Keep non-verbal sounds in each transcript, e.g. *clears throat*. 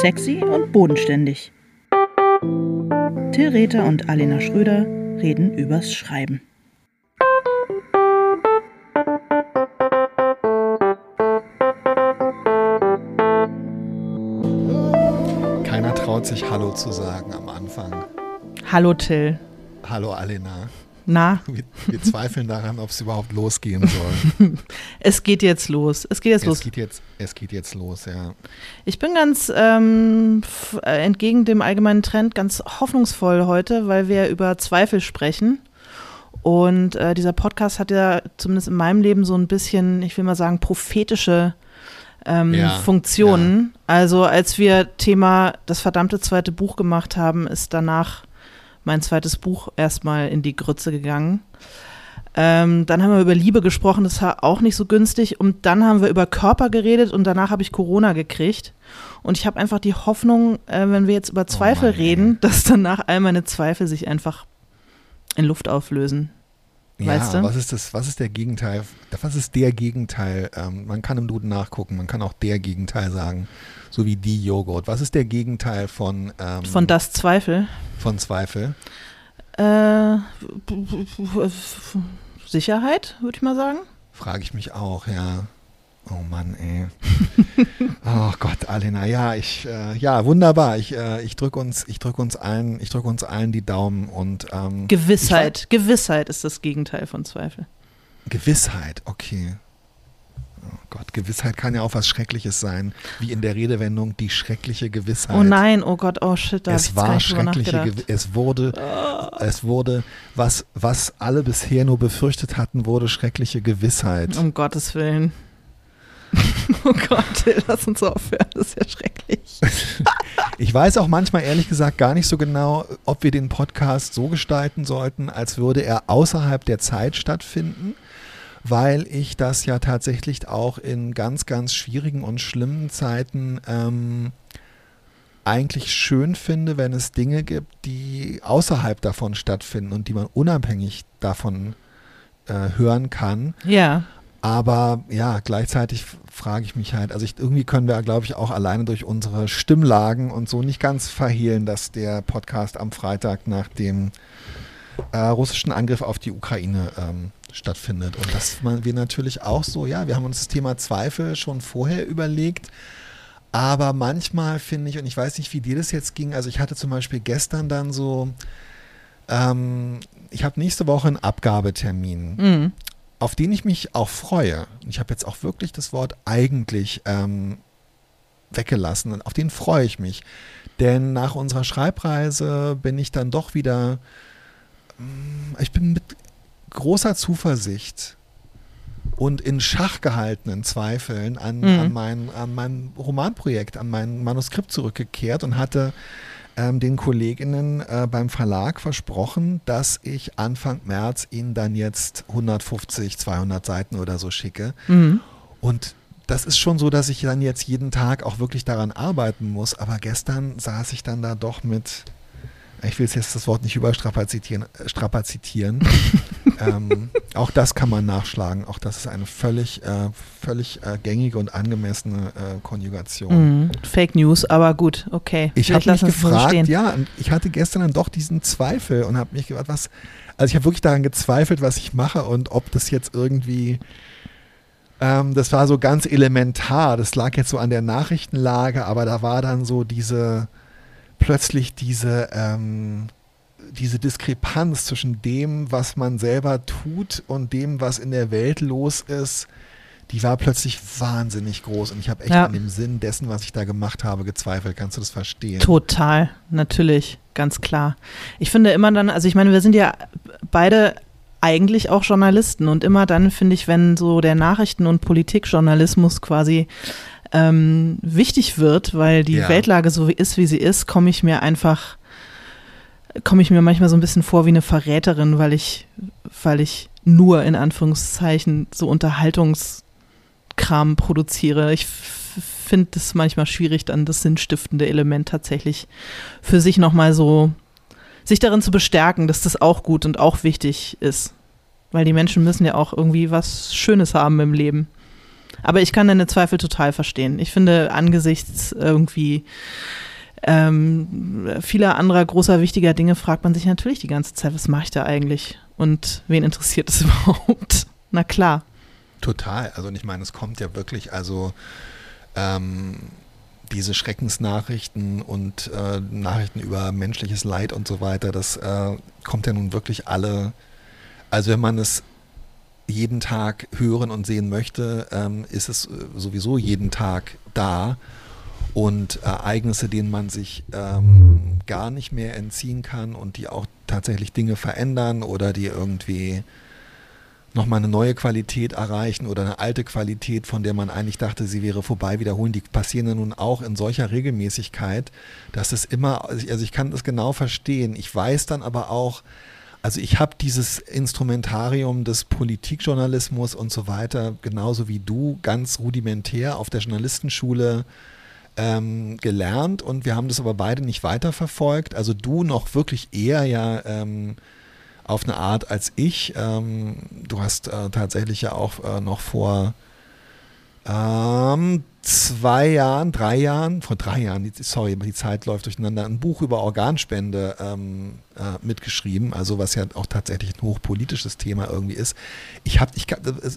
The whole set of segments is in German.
Sexy und bodenständig. Till Rether und Alena Schröder reden übers Schreiben. Keiner traut sich Hallo zu sagen am Anfang. Hallo Till. Hallo Alena. Na, Wir, wir zweifeln daran, ob es überhaupt losgehen soll. *laughs* es geht jetzt los. Es geht jetzt los. es, geht jetzt, es geht jetzt los, ja. Ich bin ganz ähm, äh, entgegen dem allgemeinen Trend ganz hoffnungsvoll heute, weil wir über Zweifel sprechen. Und äh, dieser Podcast hat ja zumindest in meinem Leben so ein bisschen, ich will mal sagen, prophetische ähm, Ja, Funktionen. Also als wir Thema das verdammte zweite Buch gemacht haben, ist danach mein zweites Buch erstmal in die Grütze gegangen. Ähm, dann haben wir über Liebe gesprochen, das war auch nicht so günstig. Und dann haben wir über Körper geredet und danach habe ich Corona gekriegt. Und ich habe einfach die Hoffnung, äh, wenn wir jetzt über Zweifel Mann, ey. reden, dass danach all meine Zweifel sich einfach in Luft auflösen. Weißt ja, du? was ist das, was ist der Gegenteil? Was ist der Gegenteil? Ähm, man kann im Duden nachgucken, man kann auch der Gegenteil sagen. So wie die Joghurt. Was ist der Gegenteil von, ähm, Von das Zweifel. von Zweifel? Äh, Sicherheit, würde ich mal sagen. Frage ich mich auch, ja. Oh Mann, ey. *laughs* oh Gott, Alena, ja, ich, äh, ja, wunderbar. Ich, äh, ich drücke uns, ich drücke uns allen, ich drücke uns allen die Daumen und ähm, Gewissheit. Gewissheit ist das Gegenteil von Zweifel. Ich, Gewissheit, okay. Oh Gott, Gewissheit kann ja auch was Schreckliches sein, wie in der Redewendung die schreckliche Gewissheit. Oh nein, oh Gott, oh shit, da ich es war schreckliche. Gew es wurde, es wurde, was, was alle bisher nur befürchtet hatten, wurde schreckliche Gewissheit. Um Gottes Willen. *laughs* oh Gott, lass uns aufhören, das ist ja schrecklich. *laughs* Ich weiß auch manchmal ehrlich gesagt gar nicht so genau, ob wir den Podcast so gestalten sollten, als würde er außerhalb der Zeit stattfinden, weil ich das ja tatsächlich auch in ganz, ganz schwierigen und schlimmen Zeiten ähm, eigentlich schön finde, wenn es Dinge gibt, die außerhalb davon stattfinden und die man unabhängig davon äh, hören kann. Ja, Aber ja, gleichzeitig frage ich mich halt, also ich, irgendwie können wir, glaube ich, auch alleine durch unsere Stimmlagen und so nicht ganz verhehlen, dass der Podcast am Freitag nach dem äh, russischen Angriff auf die Ukraine ähm, stattfindet. Und dass man, wir natürlich auch so, ja, wir haben uns das Thema Zweifel schon vorher überlegt. Aber manchmal finde ich, und ich weiß nicht, wie dir das jetzt ging, also ich hatte zum Beispiel gestern dann so, ähm, ich habe nächste Woche einen Abgabetermin mhm. Auf den ich mich auch freue. Ich habe jetzt auch wirklich das Wort eigentlich ähm, weggelassen und auf den freue ich mich. Denn nach unserer Schreibreise bin ich dann doch wieder, mm, ich bin mit großer Zuversicht und in Schach gehaltenen Zweifeln an, Mhm. an, mein, an mein Romanprojekt, an mein Manuskript zurückgekehrt und hatte ähm, den Kolleginnen äh, beim Verlag versprochen, dass ich Anfang März ihnen dann jetzt 150, 200 Seiten oder so schicke. Mhm. Und das ist schon so, dass ich dann jetzt jeden Tag auch wirklich daran arbeiten muss. Aber gestern saß ich dann da doch mit, ich will jetzt das Wort nicht überstrapazitieren, äh, strapazitieren. *laughs* ähm, auch das kann man nachschlagen. Auch das ist eine völlig, äh, völlig äh, gängige und angemessene äh, Konjugation. Mhm. Fake News, aber gut, okay. Ich habe mich so gefragt, ja, ich hatte gestern dann doch diesen Zweifel und habe mich gefragt, was, also ich habe wirklich daran gezweifelt, was ich mache und ob das jetzt irgendwie, ähm, das war so ganz elementar, das lag jetzt so an der Nachrichtenlage, aber da war dann so diese, plötzlich diese, ähm, diese Diskrepanz zwischen dem, was man selber tut und dem, was in der Welt los ist, die war plötzlich wahnsinnig groß und ich habe echt Ja. an dem Sinn dessen, was ich da gemacht habe, gezweifelt. Kannst du das verstehen? Total, natürlich, ganz klar. Ich finde immer dann, also ich meine, wir sind ja beide eigentlich auch Journalisten und immer dann finde ich, wenn so der Nachrichten- und Politikjournalismus quasi ähm, wichtig wird, weil die Ja. Weltlage so ist, wie sie ist, komme ich mir einfach, komme ich mir manchmal so ein bisschen vor wie eine Verräterin, weil ich, weil ich nur in Anführungszeichen so Unterhaltungskram produziere. Ich finde es manchmal schwierig, dann das sinnstiftende Element tatsächlich für sich nochmal so, sich darin zu bestärken, dass das auch gut und auch wichtig ist. Weil die Menschen müssen ja auch irgendwie was Schönes haben im Leben. Aber ich kann deine Zweifel total verstehen. Ich finde, angesichts irgendwie ähm, vieler anderer großer, wichtiger Dinge fragt man sich natürlich die ganze Zeit, was mache ich da eigentlich? Und wen interessiert es *laughs* überhaupt? Na klar. Total. Also ich meine, es kommt ja wirklich, also ähm, diese Schreckensnachrichten und äh, Nachrichten über menschliches Leid und so weiter, das äh, kommt ja nun wirklich alle. Also wenn man es jeden Tag hören und sehen möchte, ähm, ist es äh, sowieso jeden Tag da. Und Ereignisse, denen man sich ähm, gar nicht mehr entziehen kann und die auch tatsächlich Dinge verändern oder die irgendwie nochmal eine neue Qualität erreichen oder eine alte Qualität, von der man eigentlich dachte, sie wäre vorbei, wiederholen, die passieren ja nun auch in solcher Regelmäßigkeit, dass es immer, also ich kann das genau verstehen. Ich weiß dann aber auch, also ich habe dieses Instrumentarium des Politikjournalismus und so weiter, genauso wie du, ganz rudimentär auf der Journalistenschule ähm, gelernt und wir haben das aber beide nicht weiterverfolgt. Also du noch wirklich eher ja ähm, auf eine Art als ich. Ähm, du hast äh, tatsächlich ja auch äh, noch vor ähm, zwei Jahren, drei Jahren, vor drei Jahren, sorry, die Zeit läuft durcheinander, ein Buch über Organspende ähm, äh, mitgeschrieben, also was ja auch tatsächlich ein hochpolitisches Thema irgendwie ist. Ich habe, ich,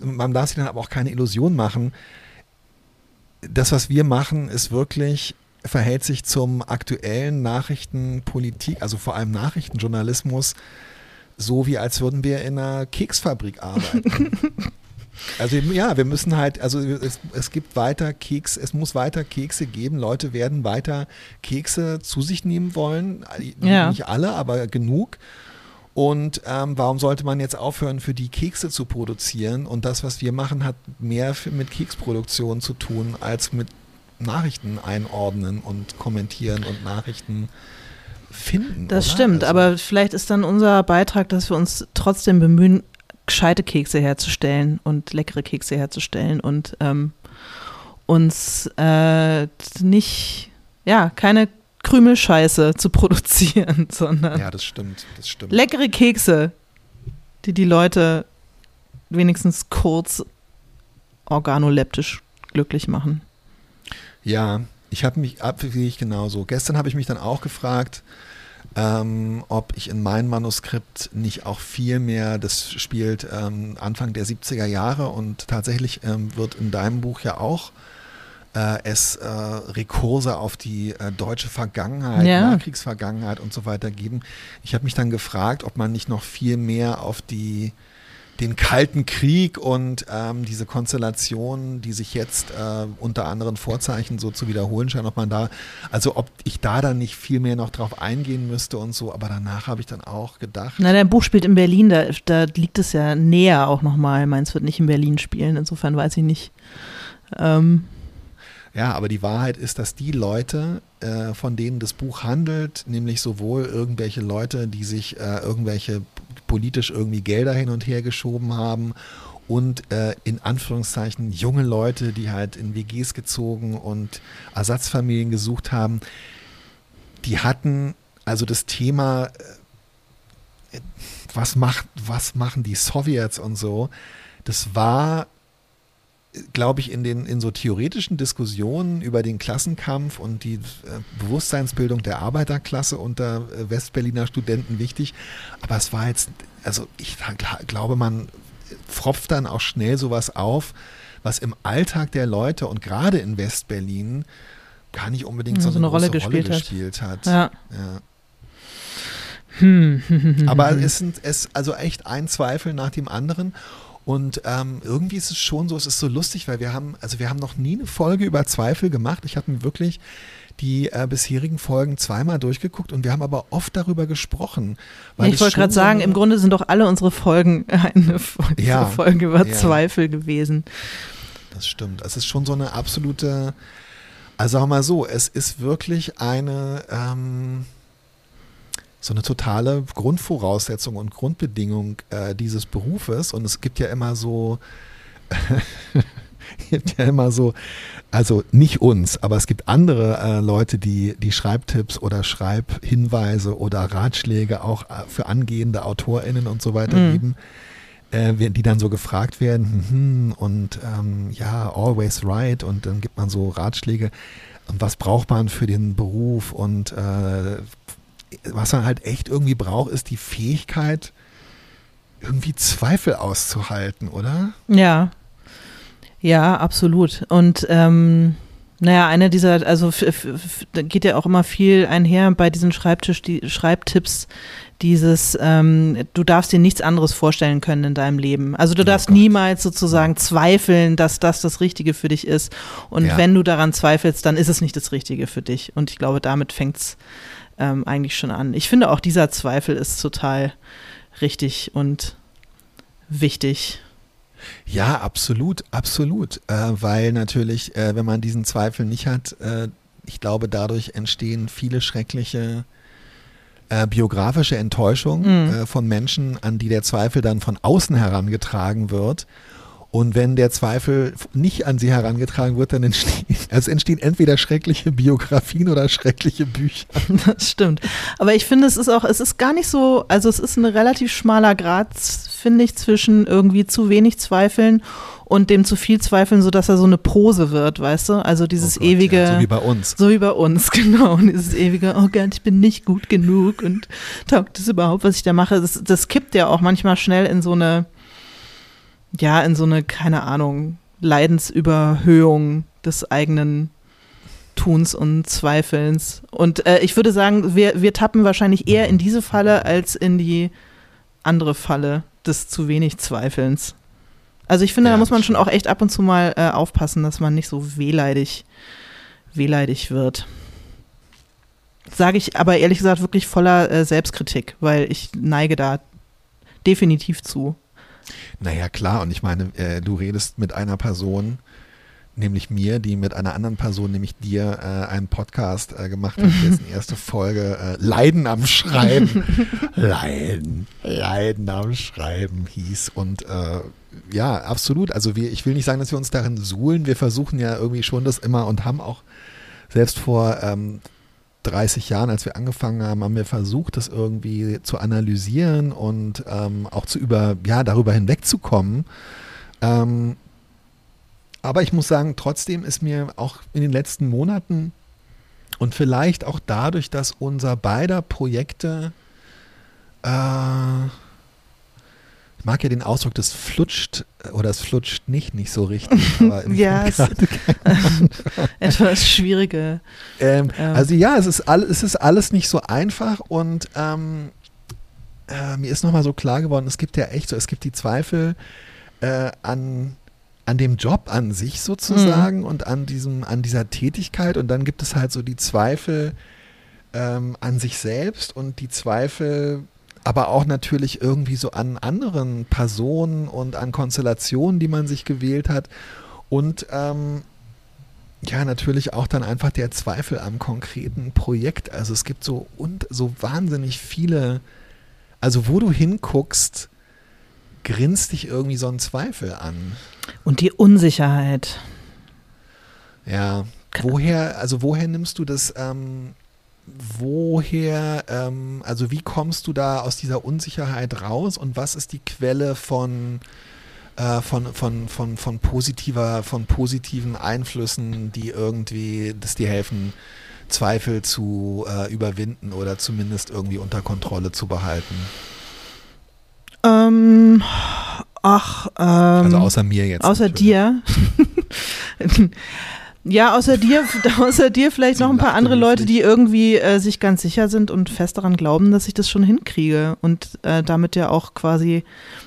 man darf sich dann aber auch keine Illusion machen. Das, was wir machen, ist wirklich verhält sich zum aktuellen Nachrichtenpolitik, also vor allem Nachrichtenjournalismus, so wie als würden wir in einer Keksfabrik arbeiten. *laughs* Also ja, wir müssen halt, also es, es, gibt weiter Keks, es muss weiter Kekse geben. Leute werden weiter Kekse zu sich nehmen wollen. Ja. Nicht alle, aber genug. Und ähm, warum sollte man jetzt aufhören, für die Kekse zu produzieren? Und das, was wir machen, hat mehr mit Keksproduktion zu tun, als mit Nachrichten einordnen und kommentieren und Nachrichten finden. Das oder? stimmt, also, aber vielleicht ist dann unser Beitrag, dass wir uns trotzdem bemühen, gescheite Kekse herzustellen und leckere Kekse herzustellen und ähm, uns äh, nicht, ja, keine Krümelscheiße zu produzieren, *laughs* sondern ja, das stimmt, das stimmt. leckere Kekse, die die Leute wenigstens kurz organoleptisch glücklich machen. Ja, ich habe mich abwegig genauso. Gestern habe ich mich dann auch gefragt, ähm, ob ich in meinem Manuskript nicht auch viel mehr, das spielt ähm, Anfang der 70er Jahre und tatsächlich ähm, wird in deinem Buch ja auch äh, es äh, Rekurse auf die äh, deutsche Vergangenheit, ja. Nachkriegsvergangenheit und so weiter geben. Ich habe mich dann gefragt, ob man nicht noch viel mehr auf die den Kalten Krieg und ähm, diese Konstellation, die sich jetzt äh, unter anderen Vorzeichen so zu wiederholen scheint, ob man da, also ob ich da dann nicht viel mehr noch drauf eingehen müsste und so, aber danach habe ich dann auch gedacht. Na, dein Buch spielt in Berlin, da, da liegt es ja näher auch nochmal. Meins wird nicht in Berlin spielen, insofern weiß ich nicht. Ähm. Ja, aber die Wahrheit ist, dass die Leute, äh, von denen das Buch handelt, nämlich sowohl irgendwelche Leute, die sich äh, irgendwelche politisch irgendwie Gelder hin und her geschoben haben und äh, in Anführungszeichen junge Leute, die halt in WGs gezogen und Ersatzfamilien gesucht haben, die hatten also das Thema, äh, was, macht, was machen die Sowjets und so, das war glaube ich, in den in so theoretischen Diskussionen über den Klassenkampf und die äh, Bewusstseinsbildung der Arbeiterklasse unter äh, Westberliner Studenten wichtig. Aber es war jetzt, also ich glaube, man pfropft dann auch schnell sowas auf, was im Alltag der Leute und gerade in Westberlin gar nicht unbedingt ja, so, eine, eine Rolle, gespielt, Rolle gespielt hat. Ja. ja. Hm. *laughs* Aber es sind es also echt ein Zweifel nach dem anderen. Und ähm, irgendwie ist es schon so, es ist so lustig, weil wir haben, also wir haben noch nie eine Folge über Zweifel gemacht. Ich habe mir wirklich die äh, bisherigen Folgen zweimal durchgeguckt und wir haben aber oft darüber gesprochen. ich wollte gerade sagen, so im Grunde sind doch alle unsere Folgen *laughs* eine Folge, ja, Folge über ja. Zweifel gewesen. Das stimmt. Es ist schon so eine absolute, also sag mal so, es ist wirklich eine, ähm, so eine totale Grundvoraussetzung und Grundbedingung äh, dieses Berufes. Und es gibt ja immer so, *laughs* gibt ja immer so, also nicht uns, aber es gibt andere äh, Leute, die die Schreibtipps oder Schreibhinweise oder Ratschläge auch äh, für angehende AutorInnen und so weiter mhm. geben. äh, die dann so gefragt werden, hm, und ähm, ja, always right, und dann gibt man so Ratschläge, was braucht man für den Beruf und äh, was man halt echt irgendwie braucht, ist die Fähigkeit, irgendwie Zweifel auszuhalten, oder? Ja. Ja, absolut. Und ähm, naja, einer dieser, also da geht ja auch immer viel einher bei diesen Schreibtisch, die Schreibtipps, dieses, ähm, du darfst dir nichts anderes vorstellen können in deinem Leben. Also du oh darfst Gott. niemals sozusagen zweifeln, dass das das Richtige für dich ist. Und ja. wenn du daran zweifelst, dann ist es nicht das Richtige für dich. Und ich glaube, damit fängt es ähm, eigentlich schon an. Ich finde auch dieser Zweifel ist total richtig und wichtig. Ja, absolut, absolut. Äh, weil natürlich, äh, wenn man diesen Zweifel nicht hat, äh, ich glaube, dadurch entstehen viele schreckliche äh, biografische Enttäuschungen mhm. Äh, von Menschen, an die der Zweifel dann von außen herangetragen wird. Und wenn der Zweifel nicht an sie herangetragen wird, dann entstehen, *laughs* also entstehen entweder schreckliche Biografien oder schreckliche Bücher. *laughs* Das stimmt. Aber ich finde, es ist auch, es ist gar nicht so, also es ist ein relativ schmaler Grad, finde ich, zwischen irgendwie zu wenig Zweifeln und dem zu viel Zweifeln, sodass er so eine Prose wird, weißt du? Also dieses oh Gott, ewige. Ja, so wie bei uns. So wie bei uns, *laughs* genau. Und dieses ewige, oh Gott, ich bin nicht gut genug und taugt es überhaupt, was ich da mache. Das, das kippt ja auch manchmal schnell in so eine ja, in so eine, keine Ahnung, Leidensüberhöhung des eigenen Tuns und Zweifelns. Und äh, ich würde sagen, wir, wir tappen wahrscheinlich eher in diese Falle als in die andere Falle des zu wenig Zweifelns. Also ich finde, ja, da muss man schon auch echt ab und zu mal äh, aufpassen, dass man nicht so wehleidig, wehleidig wird. Sage ich aber ehrlich gesagt wirklich voller äh, Selbstkritik, weil ich neige da definitiv zu. Naja, klar. Und ich meine, äh, du redest mit einer Person, nämlich mir, die mit einer anderen Person, nämlich dir, äh, einen Podcast äh, gemacht hat, *laughs* dessen erste Folge äh, Leiden am Schreiben, *laughs* Leiden, Leiden am Schreiben hieß. Und äh, ja, absolut. Also wir, ich will nicht sagen, dass wir uns darin suhlen. Wir versuchen ja irgendwie schon das immer und haben auch selbst vor ähm, 30 Jahren, als wir angefangen haben, haben wir versucht, das irgendwie zu analysieren und ähm, auch zu über, ja, darüber hinwegzukommen. Ähm, aber ich muss sagen, trotzdem ist mir auch in den letzten Monaten und vielleicht auch dadurch, dass unser beider Projekte äh, ich mag ja den Ausdruck, das flutscht äh, oder es flutscht nicht, nicht so richtig. *laughs* ja, es *laughs* etwas schwierige. Ähm, ähm. Also ja, es ist, all, es ist alles nicht so einfach und ähm, äh, mir ist nochmal so klar geworden, es gibt ja echt so, es gibt die Zweifel äh, an, an dem Job an sich sozusagen mhm. und an diesem, an dieser Tätigkeit und dann gibt es halt so die Zweifel ähm, an sich selbst und die Zweifel aber auch natürlich irgendwie so an anderen Personen und an Konstellationen, die man sich gewählt hat. Und ähm, ja, natürlich auch dann einfach der Zweifel am konkreten Projekt. Also es gibt so und so wahnsinnig viele, also wo du hinguckst, grinst dich irgendwie so ein Zweifel an. Und die Unsicherheit. Ja, woher, also woher nimmst du das, ähm, woher, ähm, also wie kommst du da aus dieser Unsicherheit raus und was ist die Quelle von, äh, von, von, von, von positiver, von positiven Einflüssen, die irgendwie, das dir helfen, Zweifel zu äh, überwinden oder zumindest irgendwie unter Kontrolle zu behalten? Ähm, ach, ähm, also außer mir jetzt. Außer natürlich. dir. *laughs* *laughs* Ja, außer dir, *laughs* außer dir vielleicht noch ein paar andere Leute, die irgendwie äh, sich ganz sicher sind und fest daran glauben, dass ich das schon hinkriege und äh, damit ja auch quasi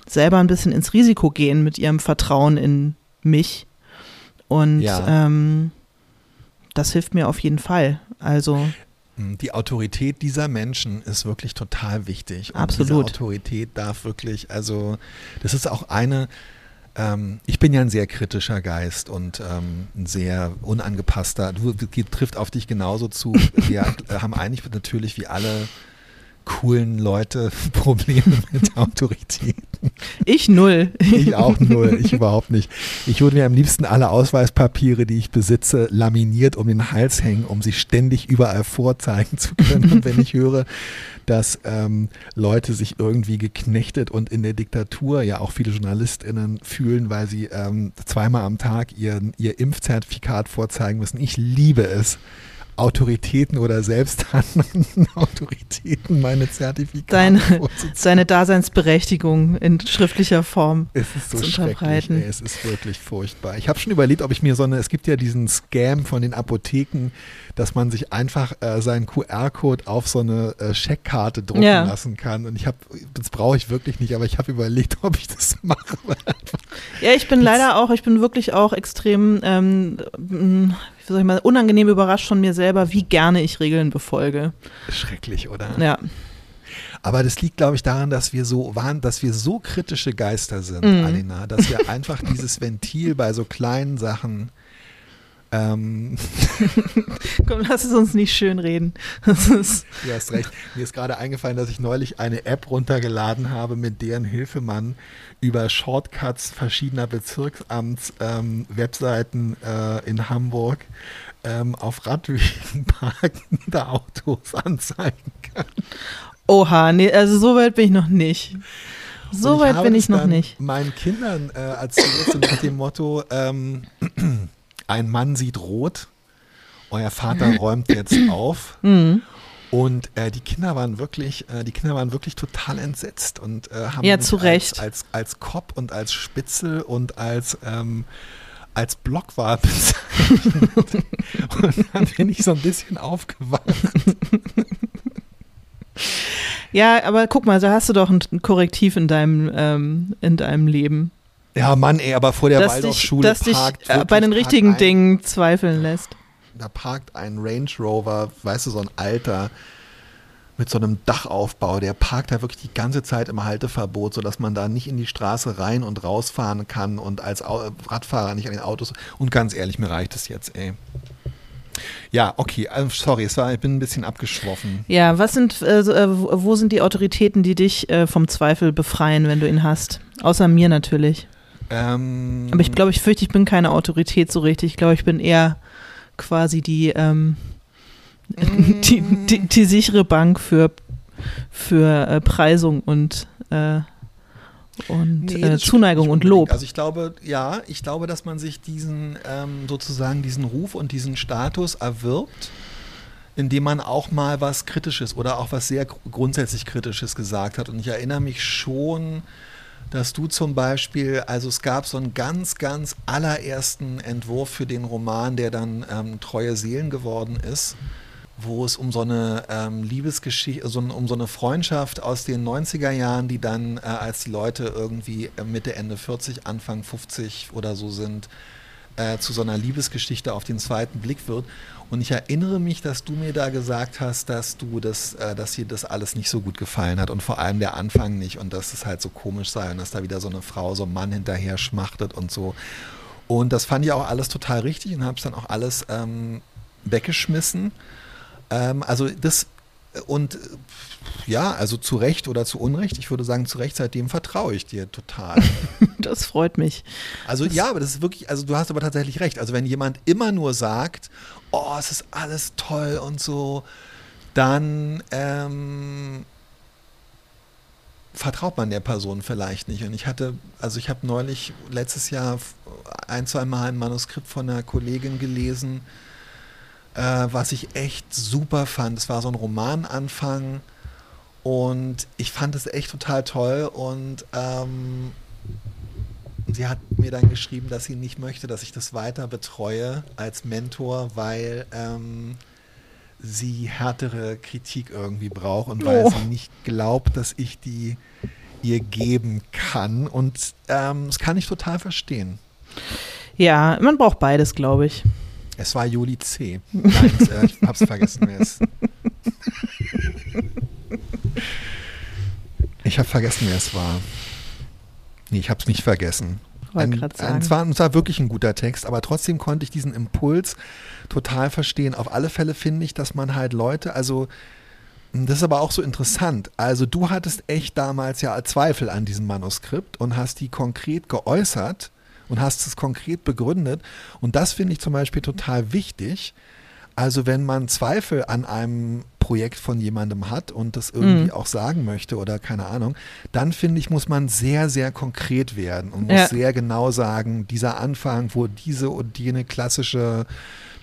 selber ein bisschen ins Risiko gehen mit ihrem Vertrauen in mich. Und ja. ähm, das hilft mir auf jeden Fall. Also hm, die Autorität dieser Menschen ist wirklich total wichtig. Und Absolut. Diese Autorität darf wirklich, also das ist auch eine ähm, ich bin ja ein sehr kritischer Geist und ähm, ein sehr unangepasster. Du trifft auf dich genauso zu. *laughs* Wir haben eigentlich natürlich wie alle coolen Leute *laughs* Probleme mit *laughs* Autoritäten. Ich null. Ich auch null, ich überhaupt nicht. Ich würde mir am liebsten alle Ausweispapiere, die ich besitze, laminiert um den Hals hängen, um sie ständig überall vorzeigen zu können. Und wenn ich *laughs* höre, dass ähm, Leute sich irgendwie geknechtet und in der Diktatur ja auch viele JournalistInnen fühlen, weil sie ähm, zweimal am Tag ihr, ihr Impfzertifikat vorzeigen müssen. Ich liebe es. Autoritäten oder selbsthandelnden *laughs* Autoritäten meine Zertifikate Seine, seine Daseinsberechtigung in schriftlicher Form. Es ist so schrecklich. Ey, es ist wirklich furchtbar. Ich habe schon überlegt, ob ich mir so eine, es gibt ja diesen Scam von den Apotheken, dass man sich einfach äh, seinen QR-Code auf so eine äh, Scheckkarte drucken ja. lassen kann. Und ich habe, das brauche ich wirklich nicht, aber ich habe überlegt, *laughs* ob ich das mache. ja, ich bin leider auch, ich bin wirklich auch extrem, ähm, wie soll ich mal, unangenehm überrascht von mir selber, wie gerne ich Regeln befolge. Schrecklich, oder? Ja. Aber das liegt, glaube ich, daran, dass wir so waren, dass wir so kritische Geister sind, mm. Alina, dass wir einfach dieses Ventil bei so kleinen Sachen ähm. *laughs* Komm, lass es uns nicht schön reden. du hast recht. Mir ist gerade eingefallen, dass ich neulich eine App runtergeladen habe, mit deren Hilfe man über Shortcuts verschiedener Bezirksamts-Webseiten ähm, äh, in Hamburg ähm, auf Radwegen *laughs* parkende Autos anzeigen kann. Oha, nee, also so weit bin ich noch nicht. So weit bin ich noch nicht. Meinen Kindern äh, erzählt, so nach dem Motto, ähm, ein Mann sieht rot, euer Vater räumt jetzt *clears throat* auf. Mhm. Und äh, die Kinder waren wirklich, äh, die Kinder waren wirklich total entsetzt und äh, haben ja, zu Recht. Als, als, Cop und als Spitzel und als ähm, als Blockwart bezeichnet. *laughs* und dann bin ich so ein bisschen aufgewacht. *laughs* Ja, aber guck mal, da hast du doch ein Korrektiv in deinem, ähm, in deinem Leben. Ja, Mann, ey, aber vor der Waldorfschule Das dich äh, bei den richtigen ein, Dingen zweifeln lässt. Da parkt ein Range Rover, weißt du, so ein alter mit so einem Dachaufbau, der parkt da wirklich die ganze Zeit im Halteverbot, sodass man da nicht in die Straße rein und rausfahren kann und als Radfahrer nicht an den Autos. Und ganz ehrlich, mir reicht es jetzt, ey. Ja, okay, also sorry, war, ich bin ein bisschen abgeschwoffen. Ja, was sind, äh, äh wo sind die Autoritäten, die dich äh, vom Zweifel befreien, wenn du ihn hast? Außer mir natürlich. Ähm, Aber ich glaube, ich fürchte, ich bin keine Autorität so richtig. Ich glaube, ich bin eher quasi die, ähm, *laughs* die, die, die, sichere Bank für, für äh, Preisung und, äh, und nee, äh, Zuneigung und Lob. Also ich glaube, ja, ich glaube, dass man sich diesen ähm, sozusagen diesen Ruf und diesen Status erwirbt, indem man auch mal was Kritisches oder auch was sehr grundsätzlich Kritisches gesagt hat. Und ich erinnere mich schon, dass du zum Beispiel, also es gab so einen ganz, ganz allerersten Entwurf für den Roman, der dann ähm, Treue Seelen geworden ist, wo es um so eine ähm, Liebesgeschichte, so, um so eine Freundschaft aus den 90er Jahren, die dann, äh, als die Leute irgendwie äh, Mitte, Ende 40, Anfang 50 oder so sind, äh, zu so einer Liebesgeschichte auf den zweiten Blick wird. Und ich erinnere mich, dass du mir da gesagt hast, dass du das, äh, dass dir das alles nicht so gut gefallen hat und vor allem der Anfang nicht und dass es halt so komisch sei und dass da wieder so eine Frau, so ein Mann hinterher schmachtet und so. Und das fand ich auch alles total richtig und habe es dann auch alles ähm, weggeschmissen. Ähm, also das und ja, also zu Recht oder zu Unrecht, ich würde sagen, zu Recht, seitdem vertraue ich dir total. *laughs* das freut mich. Also das ja, aber das ist wirklich, also du hast aber tatsächlich recht. Also wenn jemand immer nur sagt, oh, es ist alles toll und so, dann ähm, vertraut man der Person vielleicht nicht. Und ich hatte, also ich habe neulich letztes Jahr ein, zwei Mal ein Manuskript von einer Kollegin gelesen, äh, was ich echt super fand. Es war so ein Romananfang und ich fand es echt total toll und ähm, sie hat mir dann geschrieben, dass sie nicht möchte, dass ich das weiter betreue als Mentor, weil ähm, sie härtere Kritik irgendwie braucht und weil oh. sie nicht glaubt, dass ich die ihr geben kann. Und ähm, das kann ich total verstehen. Ja, man braucht beides, glaube ich. Es war Juli C. *laughs* Nein, äh, ich hab's vergessen. *laughs* Ich habe vergessen, wer es war. Nee, ich habe es nicht vergessen. Ein, ein, es, war, es war wirklich ein guter Text, aber trotzdem konnte ich diesen Impuls total verstehen. Auf alle Fälle finde ich, dass man halt Leute, also Das ist aber auch so interessant. Also du hattest echt damals ja Zweifel an diesem Manuskript und hast die konkret geäußert und hast es konkret begründet. Und das finde ich zum Beispiel total wichtig. Also wenn man Zweifel an einem Projekt von jemandem hat und das irgendwie mhm. auch sagen möchte oder keine Ahnung, dann finde ich, muss man sehr, sehr konkret werden und muss ja. sehr genau sagen, dieser Anfang, wo diese und jene klassische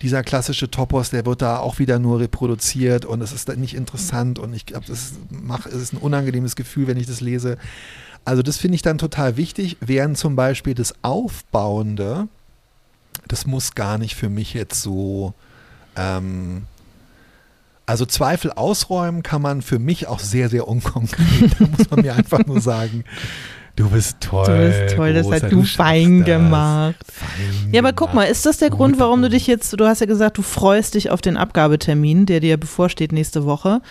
dieser klassische Topos, der wird da auch wieder nur reproduziert und es ist nicht interessant und ich glaube, es ist ein unangenehmes Gefühl, wenn ich das lese. Also das finde ich dann total wichtig, während zum Beispiel das Aufbauende, das muss gar nicht für mich jetzt so, ähm, also Zweifel ausräumen kann man für mich auch sehr, sehr unkonkret. *laughs* Da muss man mir einfach nur sagen, Du bist toll. Du bist toll, das hast du fein gemacht. Fein ja, aber guck mal, ist das der Grund, warum du dich jetzt, du hast ja gesagt, du freust dich auf den Abgabetermin, der dir bevorsteht nächste Woche,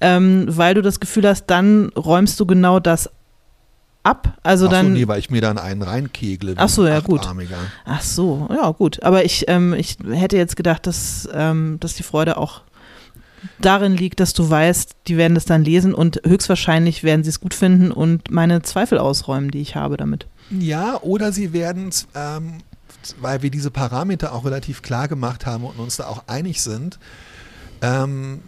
ähm, weil du das Gefühl hast, dann räumst du genau das ab. Also Ach so, dann. nee, weil ich mir dann einen reinkegle. Ach so, ja gut. Ach so, ja gut. Aber ich, ähm, ich hätte jetzt gedacht, dass, ähm, dass die Freude auch darin liegt, dass du weißt, die werden das dann lesen und höchstwahrscheinlich werden sie es gut finden und meine Zweifel ausräumen, die ich habe damit. Ja, oder sie werden es, ähm, weil wir diese Parameter auch relativ klar gemacht haben und uns da auch einig sind, ähm,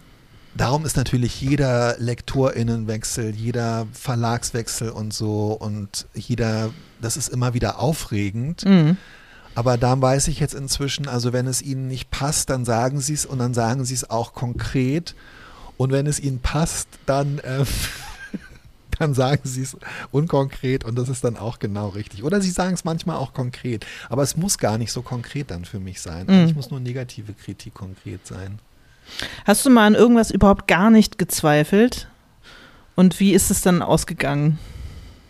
Darum ist natürlich jeder Lektorinnenwechsel, jeder Verlagswechsel und so und jeder, das ist immer wieder aufregend. Mhm. Aber da weiß ich jetzt inzwischen, also wenn es ihnen nicht passt, dann sagen sie es und dann sagen sie es auch konkret. Und wenn es ihnen passt, dann, äh, *laughs* dann sagen sie es unkonkret und das ist dann auch genau richtig. Oder sie sagen es manchmal auch konkret. Aber es muss gar nicht so konkret dann für mich sein. Mhm. Ich muss nur negative Kritik konkret sein. Hast du mal an irgendwas überhaupt gar nicht gezweifelt? Und wie ist es dann ausgegangen?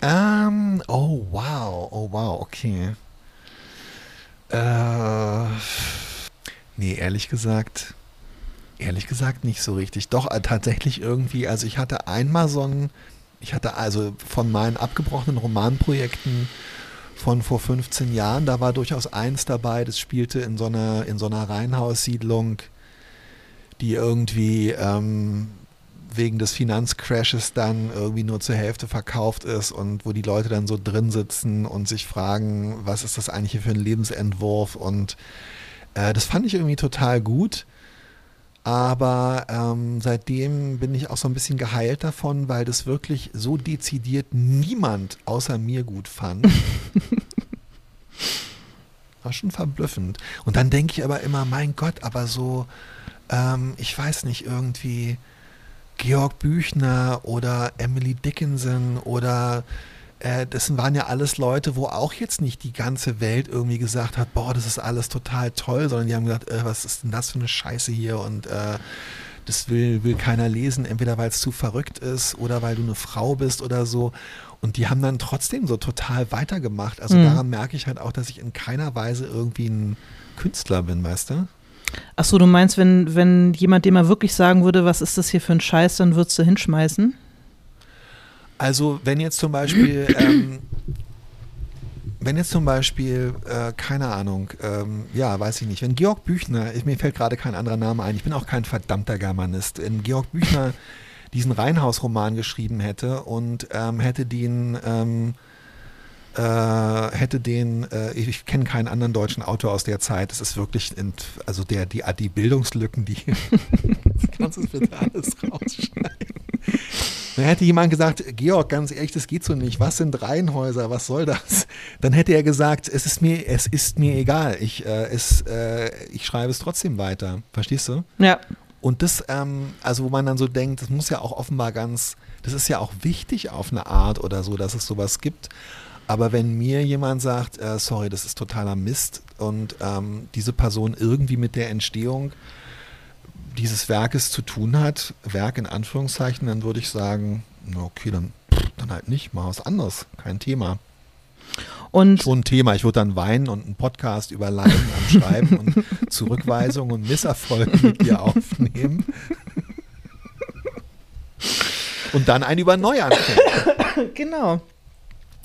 Um, ähm, oh wow, oh wow, okay. Äh, nee, ehrlich gesagt, ehrlich gesagt nicht so richtig. Doch, äh, tatsächlich irgendwie, also ich hatte einmal so ein, ich hatte also von meinen abgebrochenen Romanprojekten von vor 15 Jahren, da war durchaus eins dabei, das spielte in so einer, in so einer Reihenhaussiedlung, die irgendwie ähm, wegen des Finanzcrashes dann irgendwie nur zur Hälfte verkauft ist und wo die Leute dann so drin sitzen und sich fragen, was ist das eigentlich hier für ein Lebensentwurf und äh, das fand ich irgendwie total gut. Aber ähm, seitdem bin ich auch so ein bisschen geheilt davon, weil das wirklich so dezidiert niemand außer mir gut fand. *laughs* War schon verblüffend. Und dann denke ich aber immer, mein Gott, aber so, ähm, ich weiß nicht, irgendwie, Georg Büchner oder Emily Dickinson oder äh, das waren ja alles Leute, wo auch jetzt nicht die ganze Welt irgendwie gesagt hat, boah, das ist alles total toll, sondern die haben gesagt, äh, was ist denn das für eine Scheiße hier und äh, das will, will keiner lesen, entweder weil es zu verrückt ist oder weil du eine Frau bist oder so. Und die haben dann trotzdem so total weitergemacht. Also mhm. daran merke ich halt auch, dass ich in keiner Weise irgendwie ein Künstler bin, weißt du? Ach so, du meinst, wenn, wenn jemand dir mal wirklich sagen würde, was ist das hier für ein Scheiß, dann würdest du hinschmeißen? Also, wenn jetzt zum Beispiel, *clears throat* ähm, wenn jetzt zum Beispiel, äh, keine Ahnung, ähm, ja, weiß ich nicht, wenn Georg Büchner, mir fällt gerade kein anderer Name ein, ich bin auch kein verdammter Germanist, wenn Georg Büchner diesen Reinhaus-Roman geschrieben hätte und ähm, hätte den ähm, äh, hätte den, äh, ich kenne keinen anderen deutschen Autor aus der Zeit. Es ist wirklich, in, also der, die, die Bildungslücken, die kannst du bitte alles rausschneiden. Dann hätte jemand gesagt, Georg, ganz ehrlich, das geht so nicht. Was sind Reihenhäuser? Was soll das? Dann hätte er gesagt, es ist mir, es ist mir egal. Ich, äh, es, äh, ich schreibe es trotzdem weiter. Verstehst du? Ja. Und das, ähm, also wo man dann so denkt, das muss ja auch offenbar ganz, das ist ja auch wichtig auf eine Art oder so, dass es sowas gibt. Aber wenn mir jemand sagt, äh, sorry, das ist totaler Mist und ähm, diese Person irgendwie mit der Entstehung dieses Werkes zu tun hat, Werk in Anführungszeichen, dann würde ich sagen, okay, dann, dann halt nicht, mal was anderes, kein Thema. Und Schon ein Thema. Ich würde dann weinen und einen Podcast über Leiden am Schreiben und *laughs* Zurückweisung und Misserfolge mit dir aufnehmen. *laughs* Und dann einen über Neuanfänge. Genau.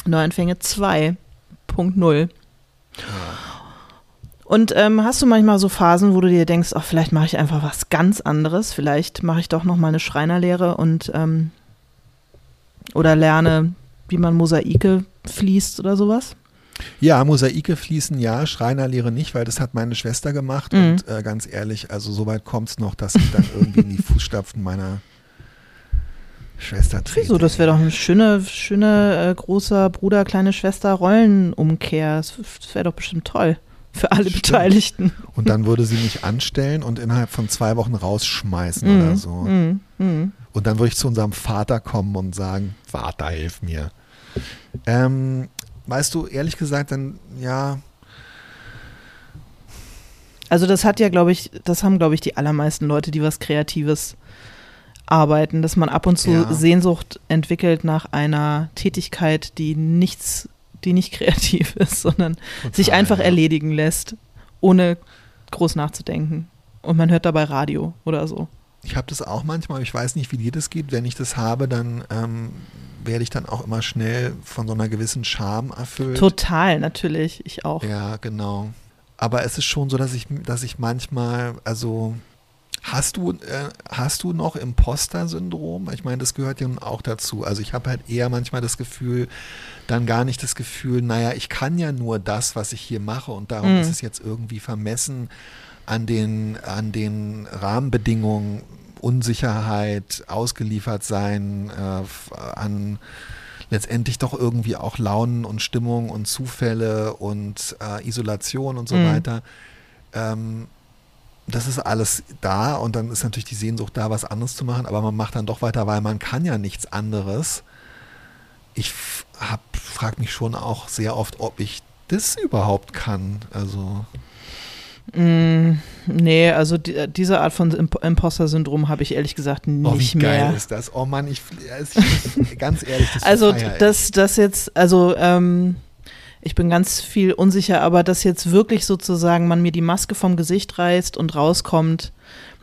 Neuanfänge 2.0. Und ähm, hast du manchmal so Phasen, wo du dir denkst, ach, vielleicht mache ich einfach was ganz anderes, vielleicht mache ich doch noch mal eine Schreinerlehre und ähm, oder lerne, wie man Mosaike fließt oder sowas? Ja, Mosaike fließen ja, Schreinerlehre nicht, weil das hat meine Schwester gemacht Mhm. und äh, ganz ehrlich, also so weit kommt es noch, dass ich dann irgendwie in die *laughs* Fußstapfen meiner Schwester trete. Wieso? Das wäre doch eine schöne, schöne äh, großer Bruder, kleine Schwester Rollenumkehr. Das, das wäre doch bestimmt toll für alle Stimmt. Beteiligten. Und dann würde sie mich *laughs* anstellen und innerhalb von zwei Wochen rausschmeißen Mhm. oder so. Mhm. Mhm. Und dann würde ich zu unserem Vater kommen und sagen, Vater, hilf mir. Ähm, weißt du, ehrlich gesagt, dann, ja, Also das hat ja, glaube ich, das haben, glaube ich, die allermeisten Leute, die was Kreatives arbeiten, dass man ab und zu Ja. Sehnsucht entwickelt nach einer Tätigkeit, die nichts, die nicht *laughs* kreativ ist, sondern sich total, einfach ja. erledigen lässt, ohne groß nachzudenken. Und man hört dabei Radio oder so. Ich habe das auch manchmal, aber ich weiß nicht, wie dir das geht. Wenn ich das habe, dann ähm, werde ich dann auch immer schnell von so einer gewissen Scham erfüllt. Total, natürlich. Ich auch. Ja, genau. Aber es ist schon so, dass ich, dass ich manchmal, also hast du, äh, hast du noch Imposter-Syndrom? Ich meine, das gehört ja auch dazu. Also ich habe halt eher manchmal das Gefühl, dann gar nicht das Gefühl, naja, ich kann ja nur das, was ich hier mache und darum Mhm. ist es jetzt irgendwie vermessen an den, an den Rahmenbedingungen, Unsicherheit, ausgeliefert sein, äh, an letztendlich doch irgendwie auch Launen und Stimmung und Zufälle und äh, Isolation und so Mhm. weiter. Ähm, das ist alles da und dann ist natürlich die Sehnsucht da, was anderes zu machen, aber man macht dann doch weiter, weil man kann ja nichts anderes. Ich frage mich schon auch sehr oft, ob ich das überhaupt kann. Also Mm, nee, also die, diese Art von Imp Imposter-Syndrom habe ich ehrlich gesagt oh, nicht wie geil mehr. ist das? Oh Mann, ich, ich *laughs* ganz ehrlich, das Also das, das jetzt, also ähm, ich bin ganz viel unsicher, aber dass jetzt wirklich sozusagen man mir die Maske vom Gesicht reißt und rauskommt,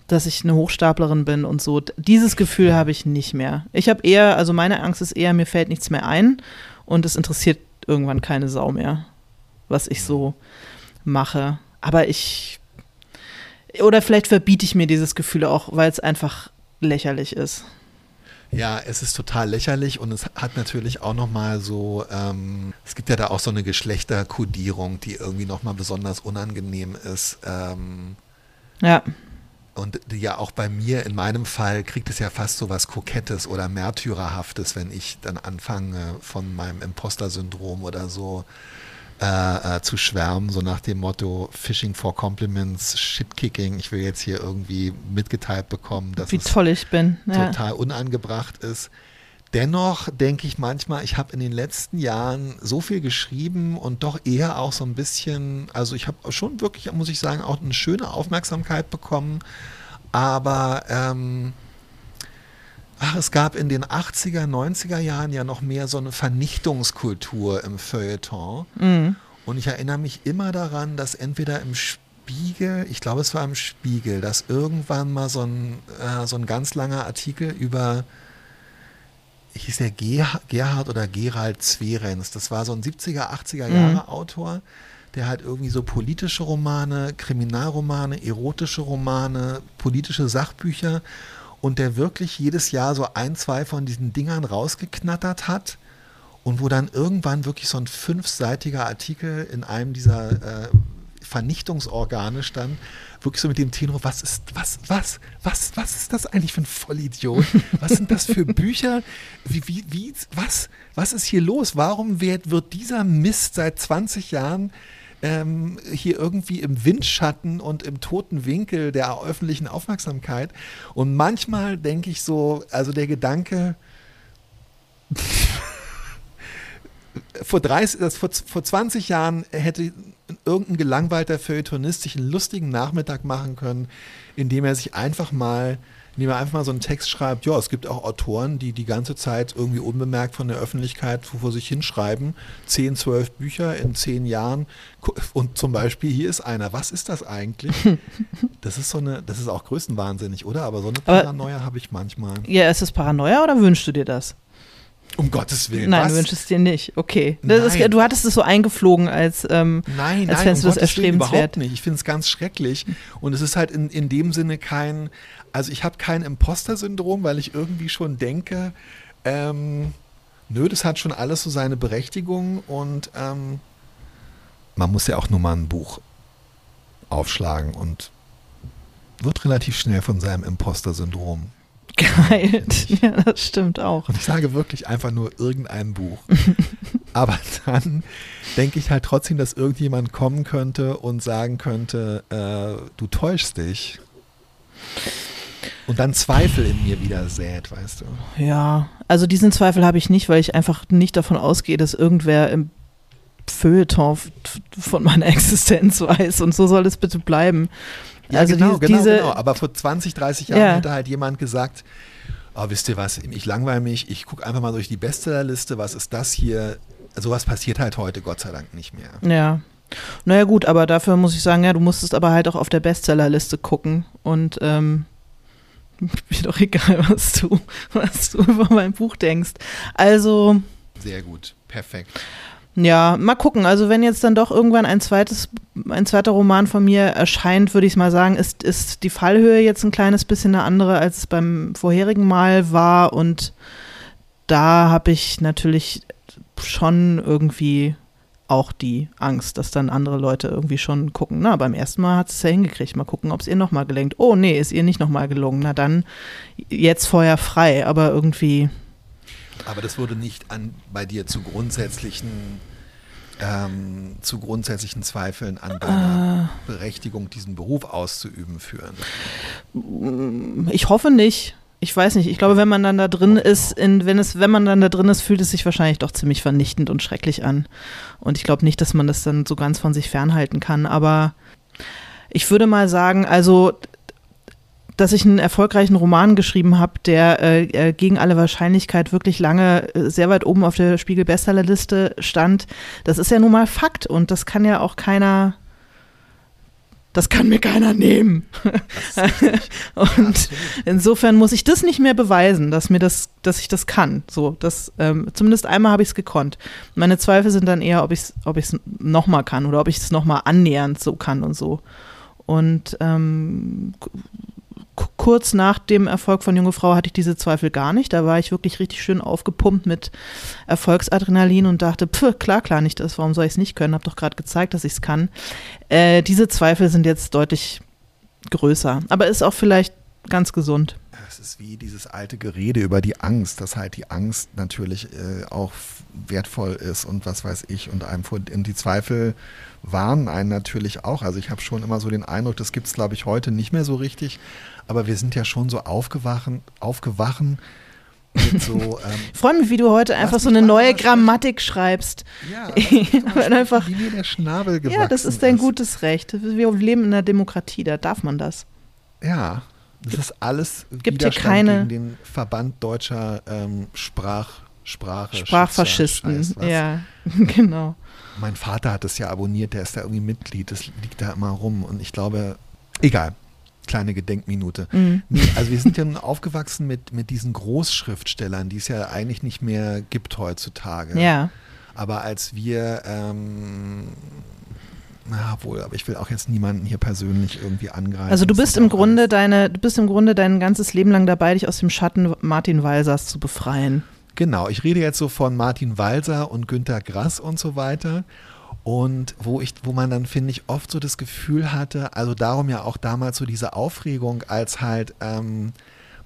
dass ich eine Hochstaplerin bin und so, dieses Gefühl habe ich nicht mehr. Ich habe eher, also meine Angst ist eher, mir fällt nichts mehr ein und es interessiert irgendwann keine Sau mehr, was ich so mache. Aber ich, oder vielleicht verbiete ich mir dieses Gefühl auch, weil es einfach lächerlich ist. Ja, es ist total lächerlich und es hat natürlich auch nochmal so, ähm, es gibt ja da auch so eine Geschlechterkodierung, die irgendwie nochmal besonders unangenehm ist. Ähm, Ja. und die ja auch bei mir, in meinem Fall, kriegt es ja fast so was Kokettes oder Märtyrerhaftes, wenn ich dann anfange von meinem Imposter-Syndrom oder so äh, äh, zu schwärmen, so nach dem Motto Fishing for Compliments, Shit-Kicking. Ich will jetzt hier irgendwie mitgeteilt bekommen, dass Wie es toll ich bin. Ja. total unangebracht ist. Dennoch denke ich manchmal, ich habe in den letzten Jahren so viel geschrieben und doch eher auch so ein bisschen, also ich habe schon wirklich, muss ich sagen, auch eine schöne Aufmerksamkeit bekommen. Aber ähm, ach, es gab in den 80er, 90er Jahren ja noch mehr so eine Vernichtungskultur im Feuilleton. Mhm. Und ich erinnere mich immer daran, dass entweder im Spiegel, ich glaube es war im Spiegel, dass irgendwann mal so ein, äh, so ein ganz langer Artikel über, hieß der Ge- Gerhard oder Gerald Zwerens, das war so ein 70er, 80er Mhm. Jahre Autor, der halt irgendwie so politische Romane, Kriminalromane, erotische Romane, politische Sachbücher und der wirklich jedes Jahr so ein, zwei von diesen Dingern rausgeknattert hat und wo dann irgendwann wirklich so ein fünfseitiger Artikel in einem dieser äh, Vernichtungsorgane stand, wirklich so mit dem Tenor, was ist, was, was, was, was ist das eigentlich für ein Vollidiot? Was sind das für Bücher? Wie, wie, wie, was, was ist hier los? Warum wird, wird dieser Mist seit 20 Jahren ähm, hier irgendwie im Windschatten und im toten Winkel der öffentlichen Aufmerksamkeit? Und manchmal denke ich so, also der Gedanke, *laughs* vor, 30, das vor, vor 20 Jahren hätte irgendein gelangweilter Feuilletonist sich einen lustigen Nachmittag machen können, indem er sich einfach mal, indem er einfach mal so einen Text schreibt, ja, es gibt auch Autoren, die die ganze Zeit irgendwie unbemerkt von der Öffentlichkeit vor sich hinschreiben, 10, 12 Bücher in 10 Jahren und zum Beispiel hier ist einer, was ist das eigentlich? *laughs* Das ist so eine, das ist auch größenwahnsinnig, oder? Aber so eine Paranoia habe ich manchmal. Ja, ist das Paranoia oder wünschst du dir das? Um Gottes Willen. Nein, was? du wünschst es dir nicht. Okay. Nein. ist, du hattest es so eingeflogen als, ähm, Nein, als nein, fändest um du Willen, erstrebenswert. überhaupt nicht. Ich finde es ganz schrecklich. Und es ist halt in, in dem Sinne kein, also ich habe kein Imposter-Syndrom, weil ich irgendwie schon denke, ähm, nö, das hat schon alles so seine Berechtigung und ähm, man muss ja auch nur mal ein Buch aufschlagen und wird relativ schnell von seinem Imposter-Syndrom. geheilt. *laughs* Ja, das stimmt auch. Und ich sage wirklich einfach nur irgendein Buch. *laughs* Aber dann denke ich halt trotzdem, dass irgendjemand kommen könnte und sagen könnte, äh, du täuschst dich. Und dann Zweifel in mir wieder sät, weißt du. Ja, also diesen Zweifel habe ich nicht, weil ich einfach nicht davon ausgehe, dass irgendwer im Feuilleton von meiner *laughs* Existenz weiß und so soll es bitte bleiben. Ja, also genau, die, genau, diese, genau. Aber vor 20, 30 Jahren Ja. hätte halt jemand gesagt, oh, wisst ihr was, ich langweile mich, ich gucke einfach mal durch die Bestsellerliste, was ist das hier? Sowas passiert halt heute Gott sei Dank nicht mehr. Ja. Naja gut, aber dafür muss ich sagen, ja, du musstest aber halt auch auf der Bestsellerliste gucken und ähm, *laughs* mir doch egal, was du, was du über mein Buch denkst. Also, Sehr gut, perfekt. ja, mal gucken. Also wenn jetzt dann doch irgendwann ein zweites, ein zweiter Roman von mir erscheint, würde ich mal sagen, ist, ist die Fallhöhe jetzt ein kleines bisschen eine andere, als es beim vorherigen Mal war. Und da habe ich natürlich schon irgendwie auch die Angst, dass dann andere Leute irgendwie schon gucken, na, beim ersten Mal hat es ja hingekriegt, mal gucken, ob es ihr nochmal gelingt. Oh, nee, ist ihr nicht nochmal gelungen. Na dann, jetzt Feuer frei, aber irgendwie, Aber das würde nicht an, bei dir zu grundsätzlichen, ähm, zu grundsätzlichen Zweifeln an deiner Berechtigung, diesen Beruf auszuüben, führen. ich hoffe nicht. Ich weiß nicht. Ich glaube, wenn man dann da drin ist, in, wenn es, wenn man dann da drin ist, fühlt es sich wahrscheinlich doch ziemlich vernichtend und schrecklich an. Und ich glaube nicht, dass man das dann so ganz von sich fernhalten kann. Aber ich würde mal sagen, also dass ich einen erfolgreichen Roman geschrieben habe, der äh, äh, gegen alle Wahrscheinlichkeit wirklich lange äh, sehr weit oben auf der Spiegel-Bestsellerliste stand, das ist ja nun mal Fakt und das kann ja auch keiner, das kann mir keiner nehmen. *laughs* und insofern muss ich das nicht mehr beweisen, dass mir das, dass ich das kann. So, das, ähm, zumindest einmal habe ich es gekonnt. Meine Zweifel sind dann eher, ob ich es ob ich's nochmal kann oder ob ich es nochmal annähernd so kann und so. Und ähm, kurz nach dem Erfolg von Junge Frau hatte ich diese Zweifel gar nicht. Da war ich wirklich richtig schön aufgepumpt mit Erfolgsadrenalin und dachte, pf, klar, klar, nicht das, warum soll ich es nicht können? Hab doch gerade gezeigt, dass ich es kann. Äh, diese Zweifel sind jetzt deutlich größer, aber ist auch vielleicht ganz gesund. Es ist wie dieses alte Gerede über die Angst, dass halt die Angst natürlich äh, auch wertvoll ist und was weiß ich und einem vor, und die Zweifel warnen einen natürlich auch. Also ich habe schon immer so den Eindruck, das gibt es glaube ich heute nicht mehr so richtig, aber wir sind ja schon so aufgewachen, aufgewachen so *laughs* ähm, Ich freue mich, wie du heute einfach so eine neue Grammatik schreibst. ja, *laughs* Aber einfach- wie mir der Schnabel gewachsen Ja, das ist dein ist. gutes Recht. Wir leben in einer Demokratie, da darf man das. Ja, das ist alles Gibt hier keine- gegen den Verband deutscher ähm, Sprach, Sprache, Sprachfaschisten. Scheiß. Ja, *laughs* genau. Mein Vater hat es ja abonniert, der ist da irgendwie Mitglied, das liegt da immer rum und ich glaube, egal, kleine Gedenkminute. Mhm. Also wir sind ja nun aufgewachsen mit, mit diesen Großschriftstellern, die es ja eigentlich nicht mehr gibt heutzutage. Ja. Aber als wir, ähm, na wohl, aber ich will auch jetzt niemanden hier persönlich irgendwie angreifen. Also du bist im Grunde alles- deine, du bist im Grunde dein ganzes Leben lang dabei, dich aus dem Schatten Martin Walsers zu befreien. Genau, ich rede jetzt so von Martin Walser und Günter Grass und so weiter. Und wo ich, wo man dann, finde ich, oft so das Gefühl hatte, also darum ja auch damals so diese Aufregung, als halt ähm,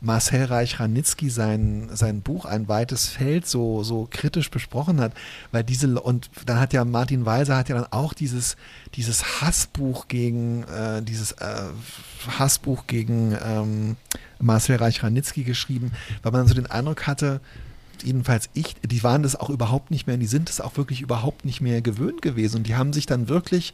Marcel Reich-Ranitzky sein, sein Buch Ein weites Feld so, so kritisch besprochen hat, weil diese, und dann hat ja Martin Walser hat ja dann auch dieses, dieses Hassbuch gegen, äh, dieses äh, Hassbuch gegen ähm, Marcel Reich-Ranitzky geschrieben, weil man so den Eindruck hatte, jedenfalls ich, die waren das auch überhaupt nicht mehr und die sind es auch wirklich überhaupt nicht mehr gewöhnt gewesen und die haben sich dann wirklich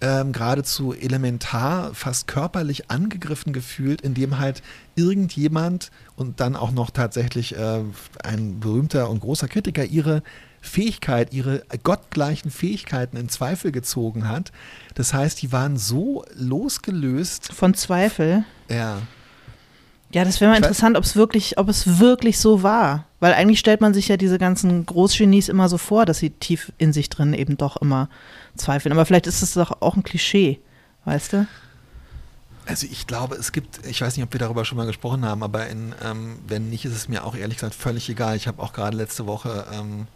ähm, geradezu elementar, fast körperlich angegriffen gefühlt, indem halt irgendjemand und dann auch noch tatsächlich äh, ein berühmter und großer Kritiker ihre Fähigkeit, ihre gottgleichen Fähigkeiten in Zweifel gezogen hat. Das heißt, die waren so losgelöst Von Zweifel. ja. Ja, das wäre mal interessant, ob es wirklich, ob es wirklich so war. Weil eigentlich stellt man sich ja diese ganzen Großgenies immer so vor, dass sie tief in sich drin eben doch immer zweifeln. Aber vielleicht ist es doch auch ein Klischee, weißt du? Also ich glaube, es gibt, ich weiß nicht, ob wir darüber schon mal gesprochen haben, aber in, ähm, wenn nicht, ist es mir auch ehrlich gesagt völlig egal. Ich habe auch gerade letzte Woche ähm,